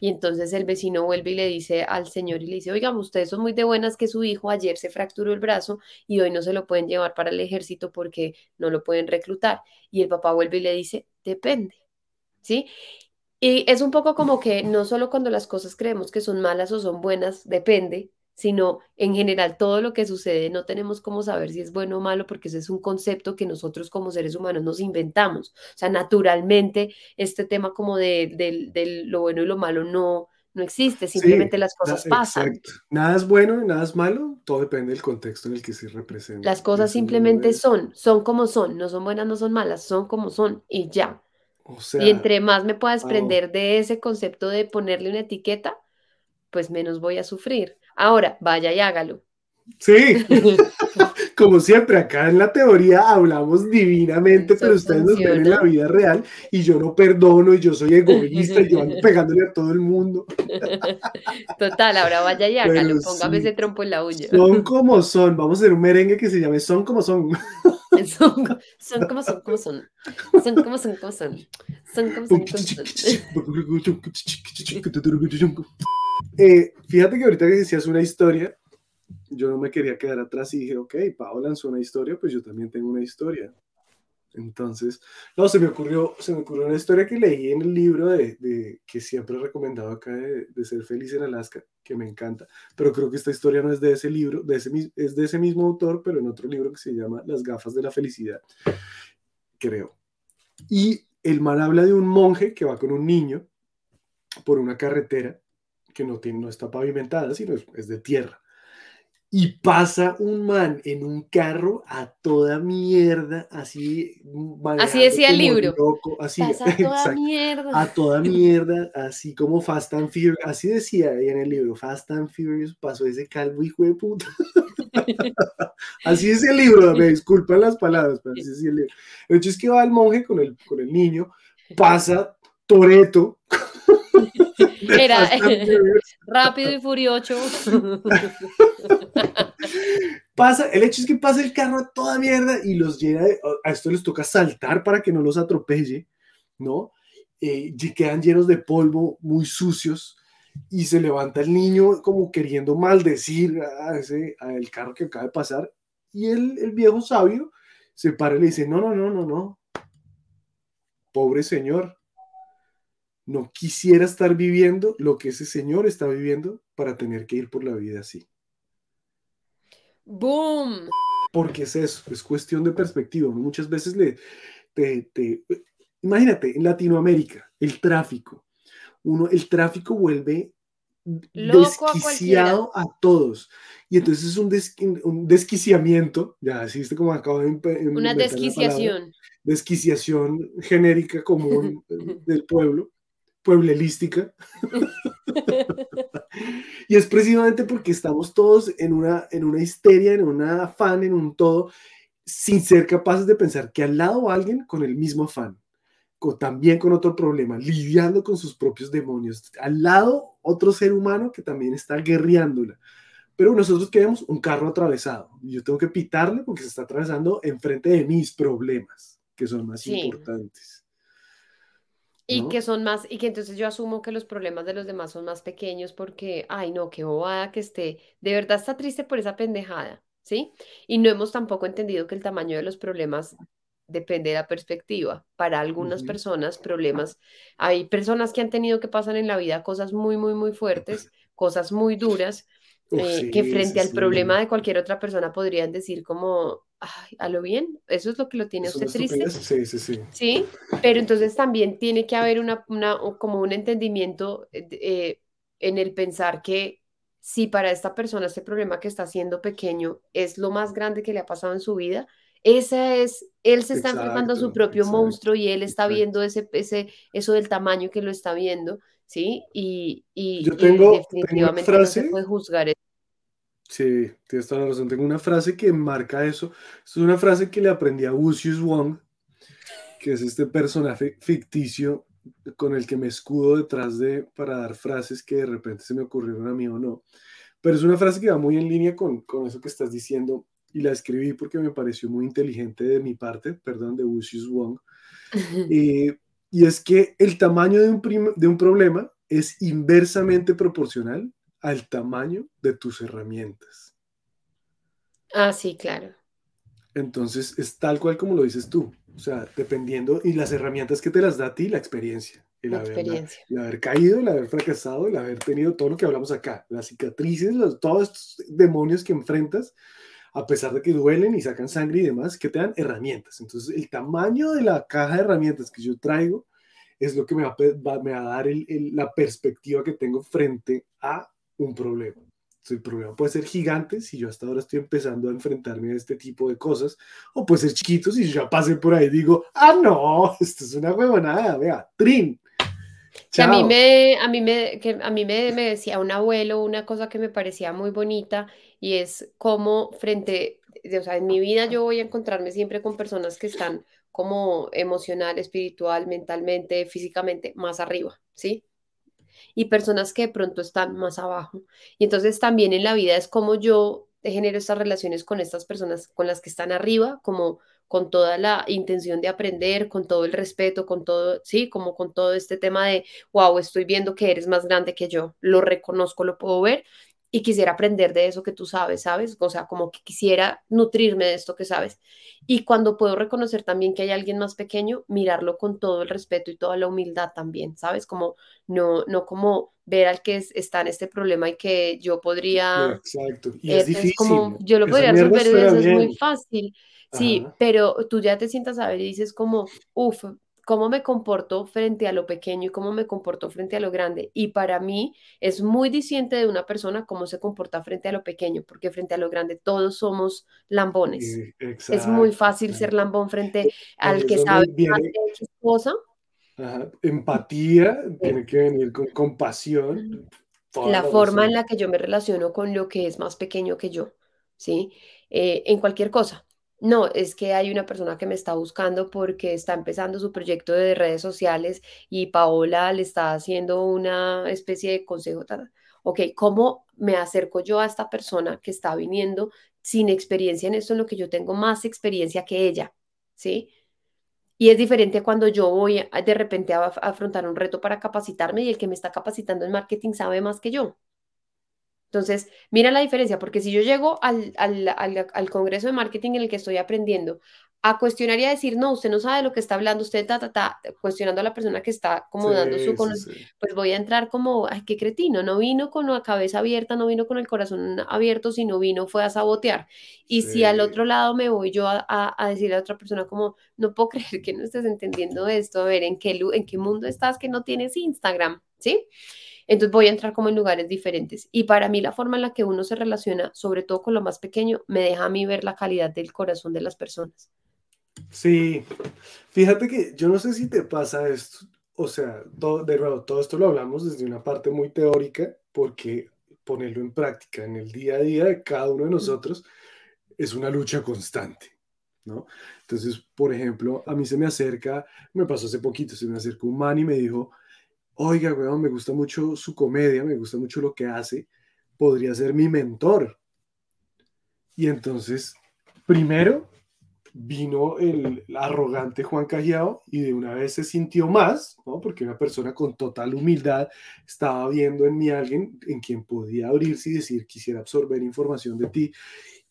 Y entonces el vecino vuelve y le dice al señor y le dice, oigan, ustedes son muy de buenas que su hijo ayer se fracturó el brazo y hoy no se lo pueden llevar para el ejército porque no lo pueden reclutar. Y el papá vuelve y le dice, depende, ¿sí? Y es un poco como que no solo cuando las cosas creemos que son malas o son buenas, depende, sino en general todo lo que sucede no tenemos cómo saber si es bueno o malo porque ese es un concepto que nosotros como seres humanos nos inventamos. O sea, naturalmente este tema como de, de- de lo bueno y lo malo no, no existe, simplemente las cosas na- pasan. exacto. Nada es bueno y nada es malo, todo depende del contexto en el que se representa. Las cosas simplemente son, son como son, no son buenas, no son malas, son como son y ya. O sea, Y entre más me pueda wow. desprender de ese concepto de ponerle una etiqueta, pues menos voy a sufrir. Ahora, vaya y hágalo. Sí, como siempre, acá en la teoría hablamos divinamente, Eso pero ustedes nos ven en la funciona. vida real y yo no perdono y yo soy egoísta y yo ando pegándole a todo el mundo. Total, ahora vaya y hágalo. Póngame sí, ese trompo en la uña. Son como son. Vamos a hacer un merengue que se llame Son como son. Son, son como son, como son. Son como son, como son. Son como son, como son. Eh, fíjate que ahorita que decías una historia, yo no me quería quedar atrás y dije, ok, Pau lanzó una historia, pues yo también tengo una historia. Entonces, no, se me ocurrió, se me ocurrió una historia que leí en el libro de, de- que siempre he recomendado acá de, de Ser Feliz en Alaska, que me encanta, pero creo que esta historia no es de ese libro, de ese, es de ese mismo autor, pero en otro libro que se llama Las gafas de la felicidad, creo. Y el man habla de un monje que va con un niño por una carretera que no, tiene, no está pavimentada, sino es de tierra y pasa un man en un carro a toda mierda, así. Así decía el libro. así, a toda mierda. A toda mierda, así como Fast and Furious. Así decía ahí en el libro, Fast and Furious pasó ese calvo hijo de puta. así es el libro, me disculpan las palabras, pero así es el libro. El hecho es que va el monje con el, con el niño, pasa Toreto. Era rápido y furioso. pasa, el hecho es que pasa el carro a toda mierda y los llena a esto les toca saltar para que no los atropelle, ¿no? Eh, quedan llenos de polvo, muy sucios, y se levanta el niño como queriendo maldecir a ese, al carro que acaba de pasar, y el, el viejo sabio se para y le dice, no, no, no, no, no, pobre señor, no quisiera estar viviendo lo que ese señor está viviendo para tener que ir por la vida así. ¡Boom! Porque es eso, es cuestión de perspectiva. Muchas veces le, te, imagínate, en Latinoamérica, el tráfico. Uno, el tráfico vuelve desquiciado a, todos. Y entonces es un, un desquiciamiento, ya así como acabo de... Una desquiciación. desquiciación genérica común del pueblo pueblelística. y es precisamente porque estamos todos en una, en una histeria, en un afán, en un todo, sin ser capaces de pensar que al lado alguien con el mismo afán, con, también con otro problema, lidiando con sus propios demonios. Al lado otro ser humano que también está guerreándola. Pero nosotros queremos un carro atravesado. Yo tengo que pitarle porque se está atravesando enfrente de mis problemas, que son más importantes. Y que son más, y que entonces yo asumo que los problemas de los demás son más pequeños porque, ay no, qué bobada que esté, de verdad está triste por esa pendejada, ¿sí? Y no hemos tampoco entendido que el tamaño de los problemas depende de la perspectiva. Para algunas personas, problemas, hay personas que han tenido que pasar en la vida cosas muy, muy, muy fuertes, cosas muy duras, eh, que frente al problema de cualquier otra persona podrían decir como, ay, a lo bien, eso es lo que lo tiene usted triste. Sí, sí, sí. Sí, pero entonces también tiene que haber una, como un entendimiento eh, eh, en el pensar que si para esta persona este problema que está haciendo pequeño es lo más grande que le ha pasado en su vida, esa es, él se está enfrentando a su propio monstruo y él está viendo ese, ese, eso del tamaño que lo está viendo, ¿sí? Y, y, Yo tengo, definitivamente no se puede juzgar eso. Sí, tienes toda la razón. Tengo una frase que marca eso. Es una frase que le aprendí a Lucius Wong, que es este personaje ficticio con el que me escudo detrás de para dar frases que de repente se me ocurrieron a mí o no. Pero es una frase que va muy en línea con, con eso que estás diciendo y la escribí porque me pareció muy inteligente de mi parte, perdón, de Lucius Wong. y es que el tamaño de un, de un problema es inversamente proporcional al tamaño de tus herramientas. Ah, sí, claro. Entonces es tal cual como lo dices tú. O sea, dependiendo, y las herramientas que te las da a ti, la experiencia. El, la haber, experiencia. el haber caído, el haber fracasado, el haber tenido todo lo que hablamos acá, las cicatrices, todos estos demonios que enfrentas, a pesar de que duelen y sacan sangre y demás, que te dan herramientas. Entonces, el tamaño de la caja de herramientas que yo traigo es lo que me va, me va a dar la perspectiva que tengo frente a un problema. El problema puede ser gigante si yo hasta ahora estoy empezando a enfrentarme a este tipo de cosas, o puede ser chiquito si yo ya pasé por ahí y digo, ah, no, esto es una huevonada, vea, trin. a mí, me, a mí, me, que a mí me, me, decía un abuelo una cosa que me parecía muy bonita y es como frente, o sea, en mi vida yo voy a encontrarme siempre con personas que están como emocional, espiritual, mentalmente, físicamente más arriba, ¿sí? Y personas que de pronto están más abajo. Y entonces también en la vida es como yo genero estas relaciones con estas personas con las que están arriba, como con toda la intención de aprender, con todo el respeto, con todo, sí, como con todo este tema de, wow, estoy viendo que eres más grande que yo, lo reconozco, lo puedo ver. Y quisiera aprender de eso que tú sabes, ¿sabes? O sea, como que quisiera nutrirme de esto que sabes. Y cuando puedo reconocer también que hay alguien más pequeño, mirarlo con todo el respeto y toda la humildad también, ¿sabes? Como no, no como ver al que está en este problema y que yo podría... Exacto. Y es, difícil. como, yo lo podría resolver, eso es muy fácil. Sí, pero tú ya te sientas a ver y dices como, uff, cómo me comporto frente a lo pequeño y cómo me comporto frente a lo grande. Y para mí es muy distinto de una persona cómo se comporta frente a lo pequeño, porque frente a lo grande todos somos lambones. es muy fácil ser lambón frente al que sabe más de cosa. Empatía tiene que venir con compasión. La forma en la que yo me relaciono con lo que es más pequeño que yo, ¿sí? Eh, en cualquier cosa no, es que hay una persona que me está buscando porque está empezando su proyecto de redes sociales y Paola le está haciendo una especie de consejo. Ok, ¿cómo me acerco yo a esta persona que está viniendo sin experiencia en esto, en lo que yo tengo más experiencia que ella? ¿Sí? Y es diferente cuando yo voy de repente a afrontar un reto para capacitarme y el que me está capacitando en marketing sabe más que yo. Entonces, mira la diferencia, porque si yo llego al, Congreso de Marketing en el que estoy aprendiendo a cuestionar y a decir, no, usted no sabe de lo que está hablando, usted está ta, cuestionando a la persona que está como dando su conocimiento, pues voy a entrar como, ay, qué cretino, no vino con la cabeza abierta, no vino con el corazón abierto, sino vino fue a sabotear. Y si al otro lado me voy yo a, a, decirle a otra persona como, no puedo creer que no estés entendiendo esto, a ver, ¿en qué, en qué mundo estás que no tienes Instagram? ¿Sí? Entonces voy a entrar como en lugares diferentes. Y para mí la forma en la que uno se relaciona, sobre todo con lo más pequeño, me deja a mí ver la calidad del corazón de las personas. Sí, fíjate que yo no sé si te pasa esto, o sea, todo, de nuevo, todo esto lo hablamos desde una parte muy teórica, porque ponerlo en práctica en el día a día de cada uno de nosotros es una lucha constante, ¿no? Entonces, por ejemplo, a mí se me acerca, me pasó hace poquito, se me acercó un man y me dijo, oiga, weón, me gusta mucho su comedia, me gusta mucho lo que hace, podría ser mi mentor. Y entonces, primero vino el, arrogante Juan Cajiao y de una vez se sintió más, ¿no? Porque una persona con total humildad estaba viendo en mí alguien en quien podía abrirse y decir, quisiera absorber información de ti.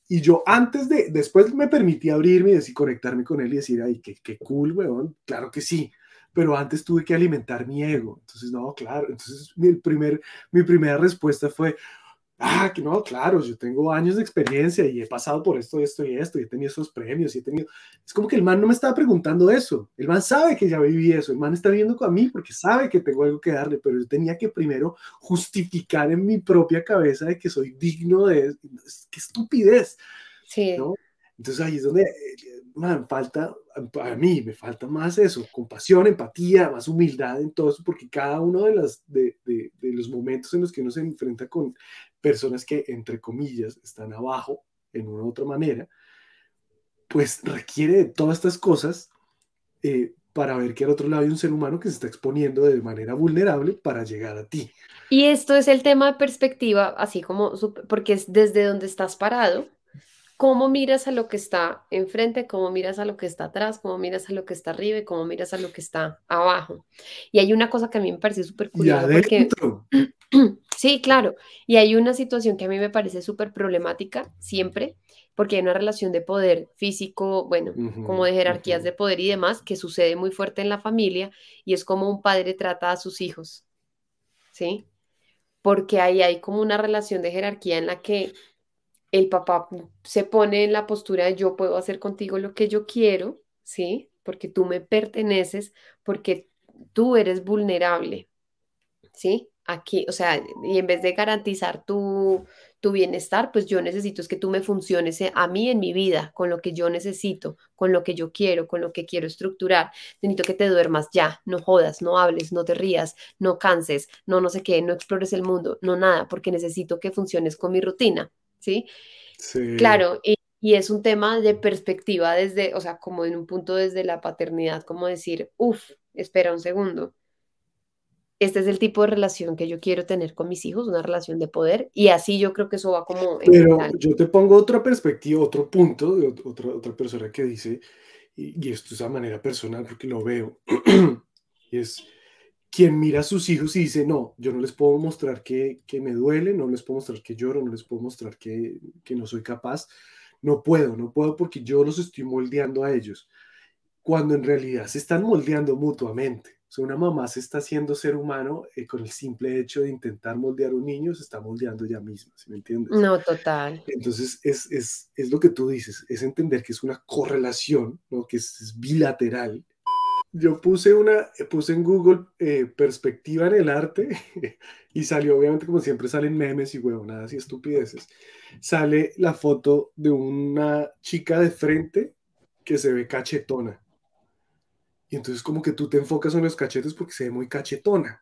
Y yo antes de, después me permití abrirme y decir, conectarme con él y decir, ay, qué, qué cool, weón, claro que sí pero antes tuve que alimentar mi ego. Entonces, no, claro, entonces mi, primer, mi primera respuesta fue, ah, que no, claro, yo tengo años de experiencia y he pasado por esto, esto y esto, y he tenido esos premios, y he tenido... Es como que el man no me estaba preguntando eso, el man sabe que ya viví eso, el man está viendo con mí porque sabe que tengo algo que darle, pero yo tenía que primero justificar en mi propia cabeza de que soy digno de... ¡Qué estupidez! Sí. ¿no? Entonces ahí es donde man, falta, a mí me falta más eso, compasión, empatía, más humildad en todo eso, porque cada uno de, las, de, de, los momentos en los que uno se enfrenta con personas que, entre comillas, están abajo en una u otra manera, pues requiere de todas estas cosas eh, para ver que al otro lado hay un ser humano que se está exponiendo de manera vulnerable para llegar a ti. Y esto es el tema de perspectiva, así como, porque es desde donde estás parado, cómo miras a lo que está enfrente, cómo miras a lo que está atrás, cómo miras a lo que está arriba y cómo miras a lo que está abajo. Y hay una cosa que a mí me parece súper curiosa. Porque... sí, claro. Y hay una situación que a mí me parece súper problemática siempre, porque hay una relación de poder físico, bueno, como de jerarquías de poder y demás, que sucede muy fuerte en la familia y es como un padre trata a sus hijos. ¿Sí? Porque ahí hay como una relación de jerarquía en la que el papá se pone en la postura de yo puedo hacer contigo lo que yo quiero, ¿sí? Porque tú me perteneces, porque tú eres vulnerable, ¿sí? Aquí, o sea, y en vez de garantizar tu, tu bienestar, pues yo necesito es que tú me funciones a mí en mi vida, con lo que yo necesito, con lo que yo quiero, con lo que quiero estructurar. Necesito que te duermas ya, no jodas, no hables, no te rías, no canses, no no sé qué, no explores el mundo, no nada, porque necesito que funciones con mi rutina, ¿sí? Claro, y, es un tema de perspectiva desde, o sea, como en un punto desde la paternidad, como decir, uff, espera un segundo. Este es el tipo de relación que yo quiero tener con mis hijos, una relación de poder, y así yo creo que eso va como... Pero yo te pongo otra perspectiva, otro punto de otra, otra persona que dice, y, y esto es a manera personal porque lo veo, y es, quien mira a sus hijos y dice, no, yo no les puedo mostrar que, que me duele, no les puedo mostrar que lloro, no les puedo mostrar que, que no soy capaz, no puedo, no puedo porque yo los estoy moldeando a ellos, cuando en realidad se están moldeando mutuamente. O sea, una mamá se está haciendo ser humano eh, con el simple hecho de intentar moldear a un niño, se está moldeando ella misma, ¿sí me entiendes? No, total. Entonces, es, es, es lo que tú dices, es entender que es una correlación, ¿no? que es, es bilateral. Yo puse, una, puse en Google eh, perspectiva en el arte y salió, obviamente, como siempre salen memes y huevonadas y estupideces. Sale la foto de una chica de frente que se ve cachetona. Y entonces como que tú te enfocas en los cachetes porque se ve muy cachetona.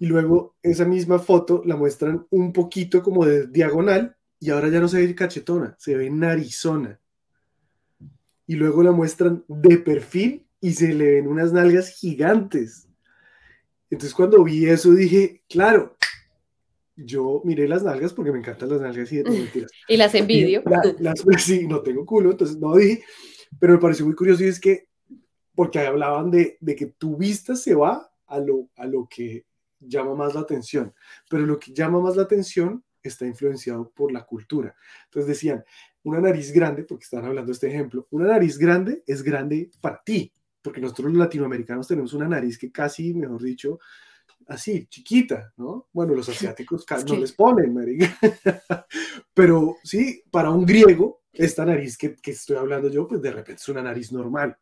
Y luego esa misma foto la muestran un poquito como de diagonal y ahora ya no se ve cachetona, se ve narizona. Y luego la muestran de perfil y se le ven unas nalgas gigantes. Entonces cuando vi eso dije, claro, yo miré las nalgas porque me encantan las nalgas y, no, mentiras. y las envidio. La, las, sí, no tengo culo, entonces no dije, pero me pareció muy curioso y es que porque hablaban de, de, que tu vista se va a lo, a lo que llama más la atención, pero lo que llama más la atención está influenciado por la cultura. Entonces decían, una nariz grande, porque están hablando de este ejemplo, una nariz grande es grande para ti, porque nosotros los latinoamericanos tenemos una nariz que casi, mejor dicho, así, chiquita, ¿no? Bueno, los asiáticos casi no les ponen, marica. pero sí, para un griego, esta nariz que, que, estoy hablando yo, pues de repente es una nariz normal.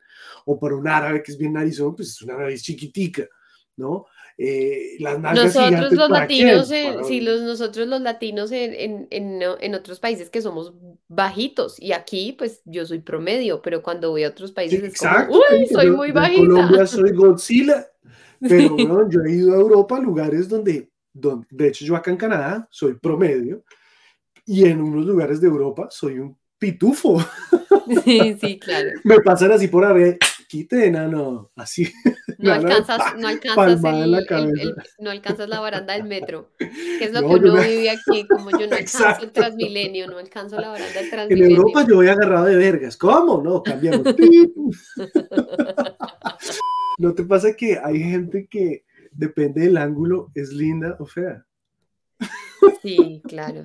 O para un árabe que es bien narizón, pues es una nariz chiquitica, ¿no? Eh, las nosotros los latinos, en, sí, los, nosotros los latinos en, en, en, otros países que somos bajitos y aquí pues yo soy promedio, pero cuando voy a otros países sí, es exacto, como, uy, soy yo, muy bajita. En Colombia soy Godzilla, pero bueno, yo he ido a Europa, lugares donde, donde, de hecho yo acá en Canadá soy promedio y en unos lugares de Europa soy un pitufo. Sí, sí, claro. Me pasan así por arriba, quite, enano, así. No alcanzas, no alcanzas el, la el, el, no alcanzas la baranda del metro, que es lo no, que uno me... vive aquí, como yo no alcanzo Exacto. el Transmilenio, no alcanzo la baranda del Transmilenio. En Europa yo voy agarrado de vergas, ¿cómo? No, cambiamos. ¿No te pasa que hay gente que depende del ángulo, es linda o fea? Sí, claro.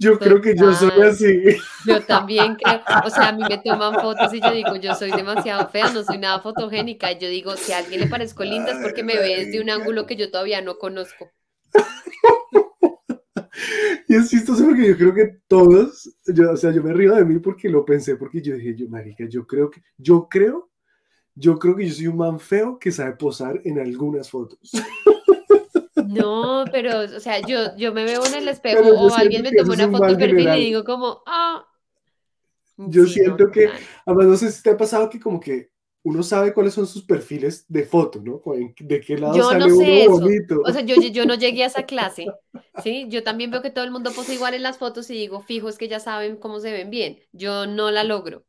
Yo Total. creo que yo soy así. Yo también creo, o sea, a mí me toman fotos y yo digo, yo soy demasiado fea, no soy nada fotogénica. Y yo digo, si a alguien le parezco linda es porque me ve desde un ángulo que yo todavía no conozco. Y es chistoso porque yo creo que todos, yo, o sea, yo me río de mí porque lo pensé, porque yo dije, yo, marica, yo creo que, yo creo, yo creo que yo soy un man feo que sabe posar en algunas fotos. No, pero, o sea, yo, yo me veo en el espejo o alguien me toma una foto de perfil general. y digo como, ah. Yo sí, siento no, que, además, no sé si te ha pasado que como que uno sabe cuáles son sus perfiles de foto, ¿no? De qué lado yo sale no sé uno eso. bonito. O sea, yo, yo no llegué a esa clase, ¿sí? Yo también veo que todo el mundo posa igual en las fotos y digo, fijo, es que ya saben cómo se ven bien. Yo no la logro.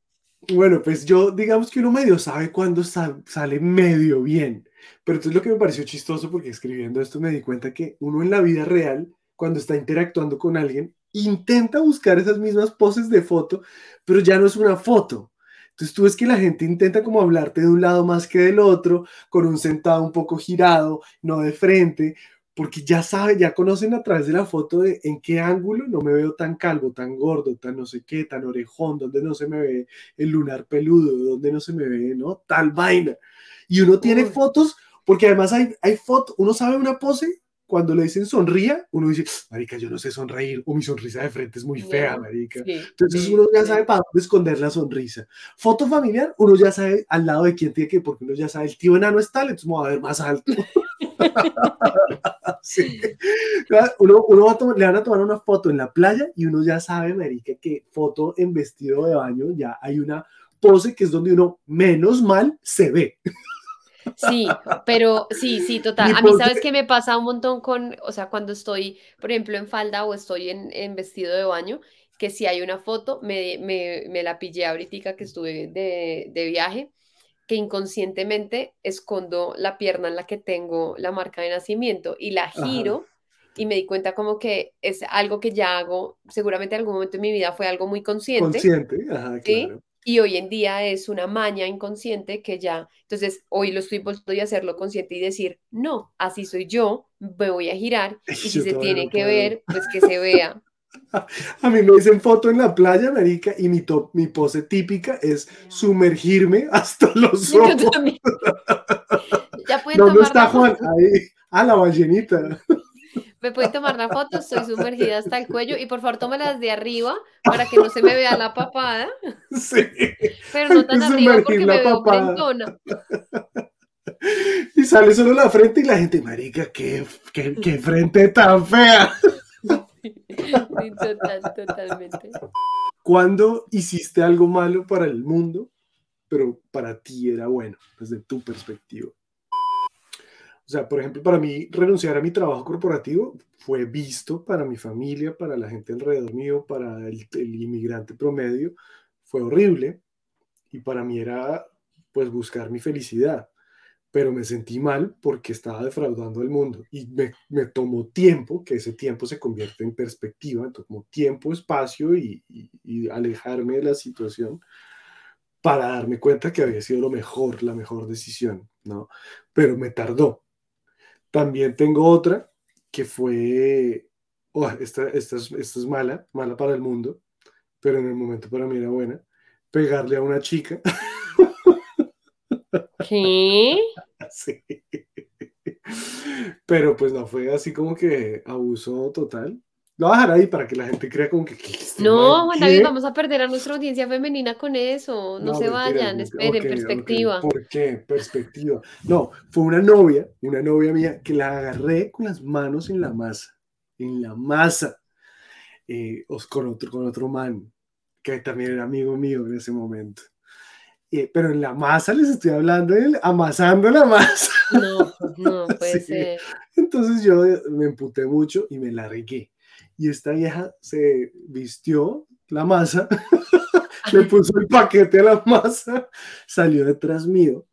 Bueno, pues yo, digamos que uno medio sabe cuándo sa sale medio bien. Pero entonces lo que me pareció chistoso, porque escribiendo esto me di cuenta que uno en la vida real, cuando está interactuando con alguien, intenta buscar esas mismas poses de foto, pero ya no es una foto. Entonces tú ves que la gente intenta como hablarte de un lado más que del otro, con un sentado un poco girado, no de frente, porque ya saben, ya conocen a través de la foto de en qué ángulo no me veo tan calvo, tan gordo, tan no sé qué, tan orejón, donde no se me ve el lunar peludo, donde no se me ve, ¿no? Tal vaina. Y uno tiene Uy. fotos, porque además hay, hay fotos, uno sabe una pose, cuando le dicen sonría, uno dice, marica, yo no sé sonreír, o mi sonrisa de frente es muy fea, marica. Sí, Entonces sí, uno ya sabe para dónde esconder la sonrisa. Foto familiar, uno ya sabe al lado de quién tiene que, porque uno ya sabe, el tío enano es tal, entonces me va a ver más alto. sí. uno, uno va a tomar, le van a tomar una foto en la playa y uno ya sabe, marica, que foto en vestido de baño, ya hay una pose que es donde uno menos mal se ve. Sí, pero sí, sí, total. A mí, ¿sabes qué me pasa un montón con, o sea, cuando estoy, por ejemplo, en falda o estoy en, en vestido de baño, que si hay una foto, me, me, me la pillé ahorita que estuve de, de, viaje, que inconscientemente escondo la pierna en la que tengo la marca de nacimiento y la giro. Ajá. Y me di cuenta como que es algo que ya hago, seguramente en algún momento en mi vida fue algo muy consciente. Consciente, ajá, claro. ¿sí? Y hoy en día es una maña inconsciente que ya, entonces hoy lo estoy volviendo a hacerlo consciente y decir, no, así soy yo, me voy a girar y si Yo se tiene que ver, pues que se vea. A mí me dicen foto en la playa, marica, y mi, to- mi pose típica es sumergirme hasta los ojos. Ya pueden ¿Dónde tomar está Juan? Ahí. Ah, la ballenita. Me pueden tomar la foto, estoy sumergida hasta el cuello y por favor tómalas de arriba para que no se me vea la papada, Sí. pero no tan arriba porque me veo papada. frentona. Y sale solo la frente y la gente, marica, qué, qué, qué frente tan fea. Sí, total, totalmente. ¿Cuándo hiciste algo malo para el mundo, pero para ti era bueno, desde tu perspectiva? O sea, por ejemplo, para mí renunciar a mi trabajo corporativo fue visto para mi familia, para la gente alrededor mío, para el, el inmigrante promedio, fue horrible y para mí era pues buscar mi felicidad, pero me sentí mal porque estaba defraudando al mundo y me, me tomó tiempo, que ese tiempo se convierte en perspectiva, tomó tiempo, espacio y, y- y alejarme de la situación para darme cuenta que había sido lo mejor, la mejor decisión, ¿no? Pero me tardó. También tengo otra que fue, oh, esta, esta, es, esta es mala, mala para el mundo, pero en el momento para mí era buena, pegarle a una chica. ¿Qué? Sí. Pero pues no fue así como que abuso total. Lo voy a dejar ahí para que la gente crea como que... No, Juan. David, vamos a perder a nuestra audiencia femenina con eso. No, se vayan, mentiras. esperen, perspectiva. ¿Por qué? Perspectiva. No, fue una novia, una novia mía que la agarré con las manos en la masa, en la masa, eh, con, otro, con otro man, que también era amigo mío en ese momento. Eh, pero en la masa les estoy hablando, de amasando la masa. No, no puede Sí. ser. Entonces yo me emputé mucho y me largué. Y esta vieja se vistió la masa, le puso el paquete a la masa, salió detrás mío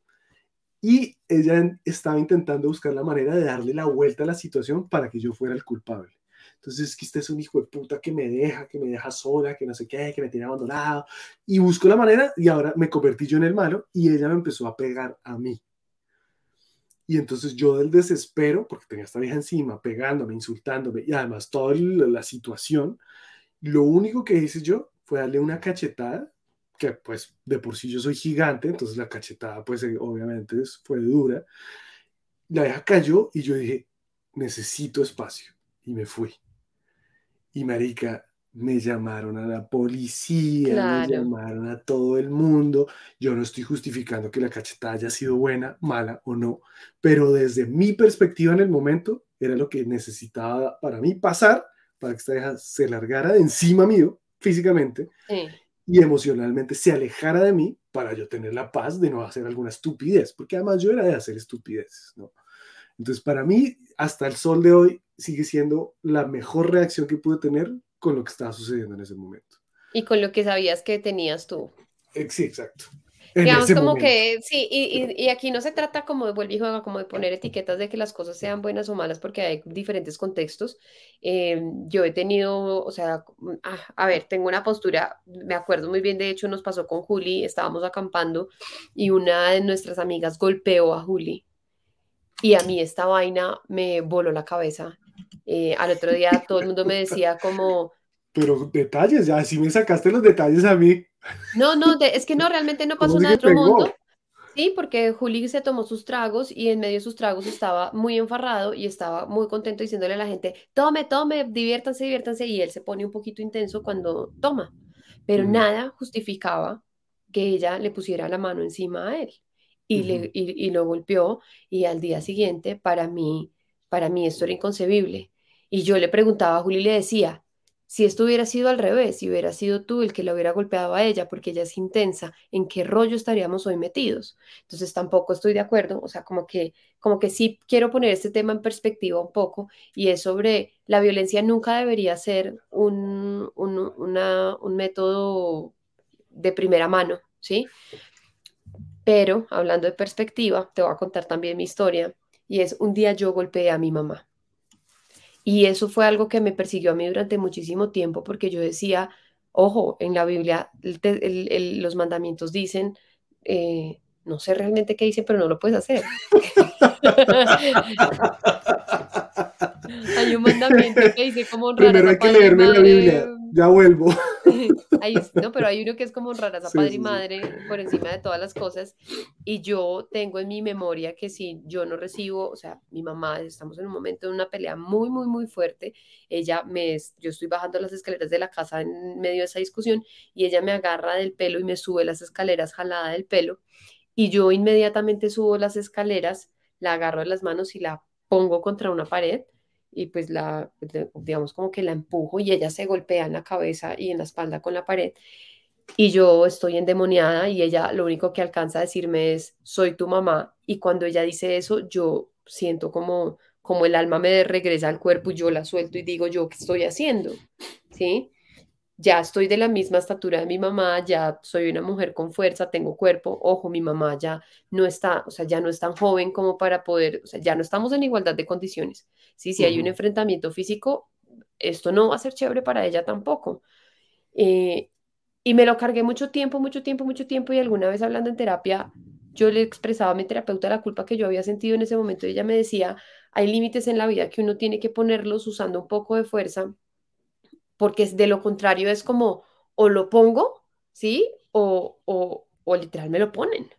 y ella estaba intentando buscar la manera de darle la vuelta a la situación para que yo fuera el culpable. Entonces, es que usted es un hijo de puta que me deja, que me deja sola, que no sé qué, que me tiene abandonado. Y busco la manera y ahora me convertí yo en el malo y ella me empezó a pegar a mí. Y entonces yo del desespero, porque tenía esta vieja encima, pegándome, insultándome, y además toda la situación, lo único que hice yo fue darle una cachetada, que pues de por sí yo soy gigante, entonces la cachetada pues eh, obviamente fue dura. La vieja cayó y yo dije, necesito espacio. Y me fui. Y marica, me llamaron a la policía, Claro. me llamaron a todo el mundo. Yo no estoy justificando que la cachetada haya sido buena, mala o no, pero desde mi perspectiva en el momento era lo que necesitaba para mí pasar para que esta vieja se largara de encima mío físicamente Sí. y emocionalmente se alejara de mí para yo tener la paz de no hacer alguna estupidez, porque además yo era de hacer estupideces, ¿no? Entonces, para mí, hasta el sol de hoy, sigue siendo la mejor reacción que pude tener con lo que estaba sucediendo en ese momento. Y con lo que sabías que tenías tú. Eh, Sí, exacto. En Digamos ese como momento. que, sí, y, y- y aquí no se trata como de vuelve y juega, como de poner etiquetas de que las cosas sean buenas o malas, porque hay diferentes contextos. Eh, yo he tenido, o sea, ah, a ver, tengo una postura, me acuerdo muy bien, de hecho nos pasó con Juli, estábamos acampando y una de nuestras amigas golpeó a Juli y a mí esta vaina me voló la cabeza. Eh, al otro día todo el mundo me decía como... Pero detalles, ya, si me sacaste los detalles a mí. No, no, de- es que no, realmente no ¿Cómo pasó nada de otro mundo. Sí, porque Juli se tomó sus tragos y en medio de sus tragos estaba muy enfarrado y estaba muy contento diciéndole a la gente, tome, tome, diviértanse, diviértanse. Y él se pone un poquito intenso cuando toma. Pero Ujú. nada justificaba que ella le pusiera la mano encima a él y, le, y lo golpeó. Y al día siguiente, para mí, para mí esto era inconcebible. Y yo le preguntaba a Juli y le decía, si esto hubiera sido al revés, si hubiera sido tú el que la hubiera golpeado a ella porque ella es intensa, ¿en qué rollo estaríamos hoy metidos? Entonces tampoco estoy de acuerdo, o sea, como que, como que sí quiero poner este tema en perspectiva un poco y es sobre la violencia nunca debería ser un, un, un método de primera mano, ¿sí? Pero hablando de perspectiva, te voy a contar también mi historia y es un día yo golpeé a mi mamá. Y eso fue algo que me persiguió a mí durante muchísimo tiempo porque yo decía, Ojo, en la Biblia el te- el- el- los mandamientos dicen, eh, no sé realmente qué dicen, pero no lo puedes hacer. Hay un mandamiento que dice como honrar Primero a hay que leerme la. Biblia. Ya vuelvo. No, pero hay uno que es como honrarás a Sí, padre sí, y sí. madre por encima de todas las cosas. Y yo tengo en mi memoria que si yo no recibo, o sea, mi mamá, estamos en un momento de una pelea muy, muy, muy fuerte. Ella me, yo estoy bajando las escaleras de la casa en medio de esa discusión y ella me agarra del pelo y me sube las escaleras jalada del pelo. Y yo inmediatamente subo las escaleras, la agarro de las manos y la pongo contra una pared y pues la, de- digamos como que la empujo y ella se golpea en la cabeza y en la espalda con la pared y yo estoy endemoniada y ella lo único que alcanza a decirme es, soy tu mamá y cuando ella dice eso yo siento como, como el alma me regresa al cuerpo y yo la suelto y digo yo, ¿qué estoy haciendo? ¿Sí? Ya estoy de la misma estatura de mi mamá, ya soy una mujer con fuerza, tengo cuerpo, ojo, mi mamá ya no está, o sea, ya no es tan joven como para poder, o sea, ya no estamos en igualdad de condiciones. Sí, si hay un enfrentamiento físico, esto no va a ser chévere para ella tampoco. Eh, y me lo cargué mucho tiempo, mucho tiempo, mucho tiempo y alguna vez hablando en terapia, yo le expresaba a mi terapeuta la culpa que yo había sentido en ese momento y ella me decía, hay límites en la vida que uno tiene que ponerlos usando un poco de fuerza porque de lo contrario es como o lo pongo, ¿sí? O, o, o literal me lo ponen,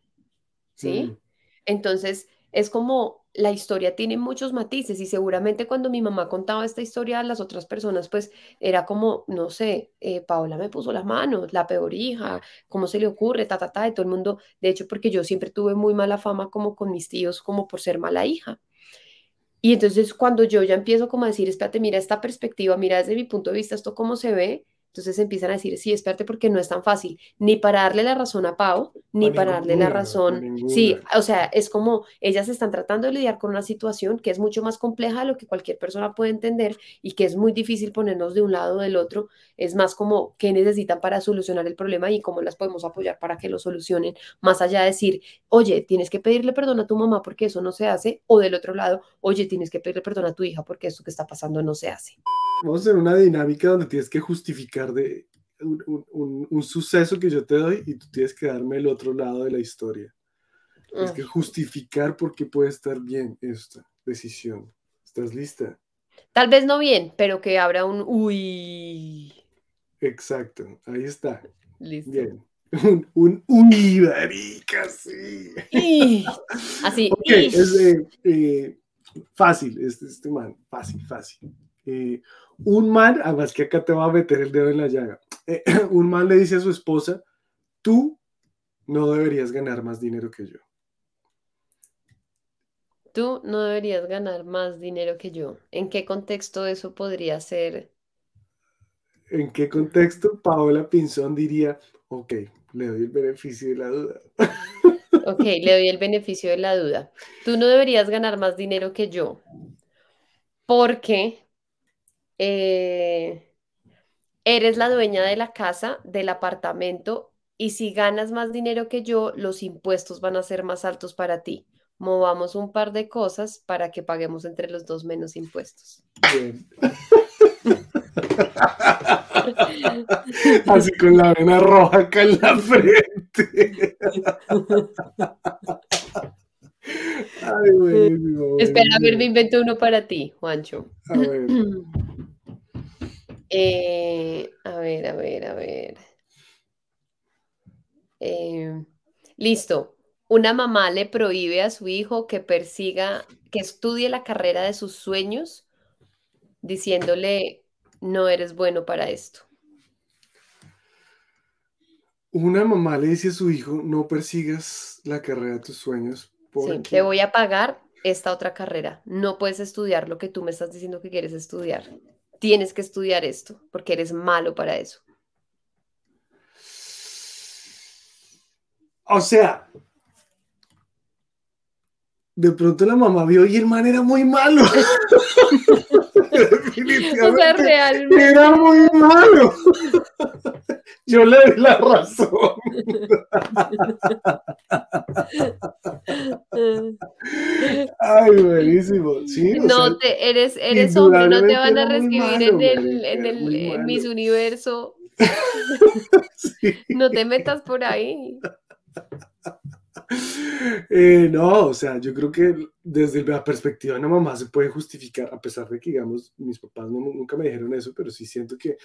¿sí? Mm. Entonces, es como la historia tiene muchos matices y seguramente cuando mi mamá contaba esta historia a las otras personas, pues era como, no sé, eh, Paola me puso las manos, la peor hija, ¿cómo se le ocurre? Ta, ta, ta, y todo el mundo, de hecho, porque yo siempre tuve muy mala fama como con mis tíos, como por ser mala hija. Y entonces cuando yo ya empiezo como a decir, espérate, mira esta perspectiva, mira desde mi punto de vista esto cómo se ve, entonces empiezan a decir, sí, espérate porque no es tan fácil, ni para darle la razón a Pau, ni para darle la ninguna, razón, sí, o sea, es como ellas están tratando de lidiar con una situación que es mucho más compleja de lo que cualquier persona puede entender y que es muy difícil ponernos de un lado o del otro, es más como qué necesitan para solucionar el problema y cómo las podemos apoyar para que lo solucionen, más allá de decir, oye, tienes que pedirle perdón a tu mamá porque eso no se hace, o del otro lado, oye, tienes que pedirle perdón a tu hija porque esto que está pasando no se hace. Vamos a hacer una dinámica donde tienes que justificar de un, un- un- suceso que yo te doy y tú tienes que darme el otro lado de la historia. Tienes que Ay, justificar por qué puede estar bien esta decisión. ¿Estás lista? Tal vez no bien, pero que habrá un uy. Exacto, ahí está. Listo. Bien. Un, un sí. Y- Así. Es eh, eh, fácil, este, este man, fácil, fácil. Eh, un man, además que acá te va a meter el dedo en la llaga. Eh, un man le dice a su esposa, tú no deberías ganar más dinero que yo. Tú no deberías ganar más dinero que yo. ¿En qué contexto eso podría ser? ¿En qué contexto Paola Pinzón diría, ok, le doy el beneficio de la duda? Ok, le doy el beneficio de la duda. Tú no deberías ganar más dinero que yo porque eh, eres la dueña de la casa, del apartamento, y si ganas más dinero que yo, los impuestos van a ser más altos para ti. Movamos un par de cosas para que paguemos entre los dos menos impuestos. Bien. Así con la vena roja acá en la frente. Ay, buenísimo, Espera, a ver, me invento uno para ti, Juancho. A ver, Eh, a ver, a ver, a ver. Eh, listo. Una mamá le prohíbe a su hijo que persiga, que estudie la carrera de sus sueños, diciéndole, no eres bueno para esto. una mamá le dice a su hijo, no persigas la carrera de tus sueños Sí, porque te voy a pagar esta otra carrera. No puedes estudiar lo que tú me estás diciendo que quieres estudiar. Tienes que estudiar esto porque eres malo para eso. O sea, de pronto la mamá vio y el man era muy malo. O sea, Definitivamente realmente. era muy malo. Yo le doy la razón. Ay, buenísimo. Sí, No, sea, te, eres, eres hombre, no te van a recibir en el, en el en Miss. Universo Sí. No te metas por ahí. Eh, no, o sea, yo creo que desde la perspectiva de una mamá se puede justificar, a pesar de que, digamos, mis papás no- nunca me dijeron eso, pero sí siento que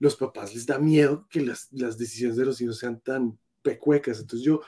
los papás les da miedo que las, las decisiones de los hijos sean tan pecuecas. Entonces yo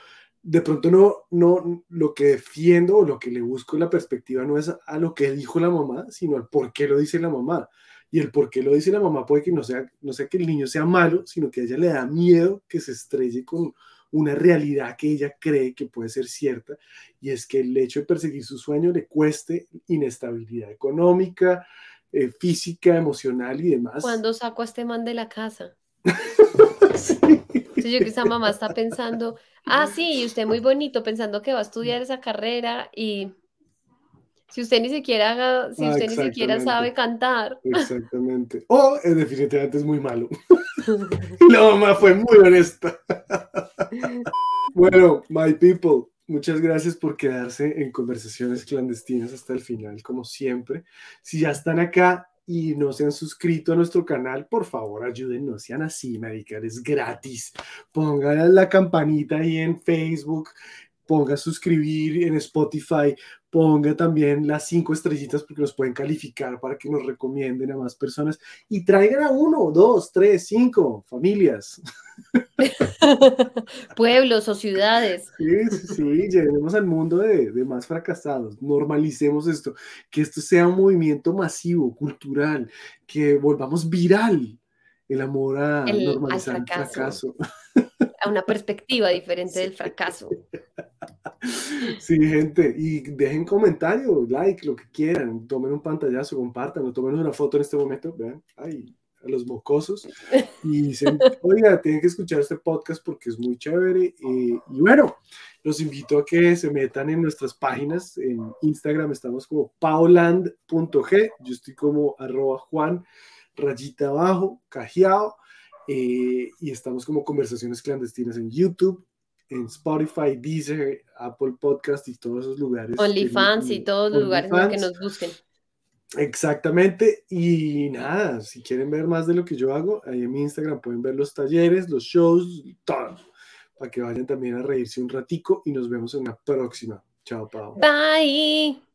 de pronto no, no, lo que defiendo o lo que le busco en la perspectiva no es a lo que dijo la mamá, sino al por qué lo dice la mamá. Y el por qué lo dice la mamá puede que no sea, no sea que el niño sea malo, sino que a ella le da miedo que se estrelle con una realidad que ella cree que puede ser cierta, y es que el hecho de perseguir su sueño le cueste inestabilidad económica, eh, física, emocional y demás. ¿Cuándo saco a este man de la casa? Sí. Entonces yo que esa mamá está pensando, ah, sí, y usted muy bonito, pensando que va a estudiar esa carrera y si usted ni siquiera haga- si Ah, usted ni siquiera sabe cantar. Exactamente. O eh, definitivamente es muy malo. La mamá fue muy honesta. Bueno, my people, muchas gracias por quedarse en conversaciones clandestinas hasta el final, como siempre. Si ya están acá y no se han suscrito a nuestro canal, por favor ayúdennos, no sean así, marica, es gratis. Pongan la campanita ahí en Facebook, ponga suscribir en Spotify, ponga también las cinco estrellitas porque nos pueden calificar para que nos recomienden a más personas y traigan a uno, dos, tres, cinco familias. Pueblos o ciudades. Sí, sí, sí, lleguemos al mundo de, de más fracasados, normalicemos esto, que esto sea un movimiento masivo, cultural, que volvamos viral el amor a El- al normalizar el fracaso. a una perspectiva diferente del fracaso. Sí, gente, y dejen comentario, like, lo que quieran, tomen un pantallazo, compartan, tomen una foto en este momento, vean, ay, a los mocosos, y dicen, oiga, tienen que escuchar este podcast porque es muy chévere, eh, y bueno, los invito a que se metan en nuestras páginas, en Instagram estamos como pauland.g, yo estoy como arroba juan, rayita abajo, cajeado, eh, y estamos como conversaciones clandestinas en YouTube, en Spotify, Deezer, Apple Podcast y todos esos lugares. OnlyFans y todos los lugares los que nos busquen. Exactamente. Y nada, si quieren ver más de lo que yo hago, ahí en mi Instagram pueden ver los talleres, los shows, todo. Para que vayan también a reírse un ratico y nos vemos en una próxima. Chao, Pau. Bye.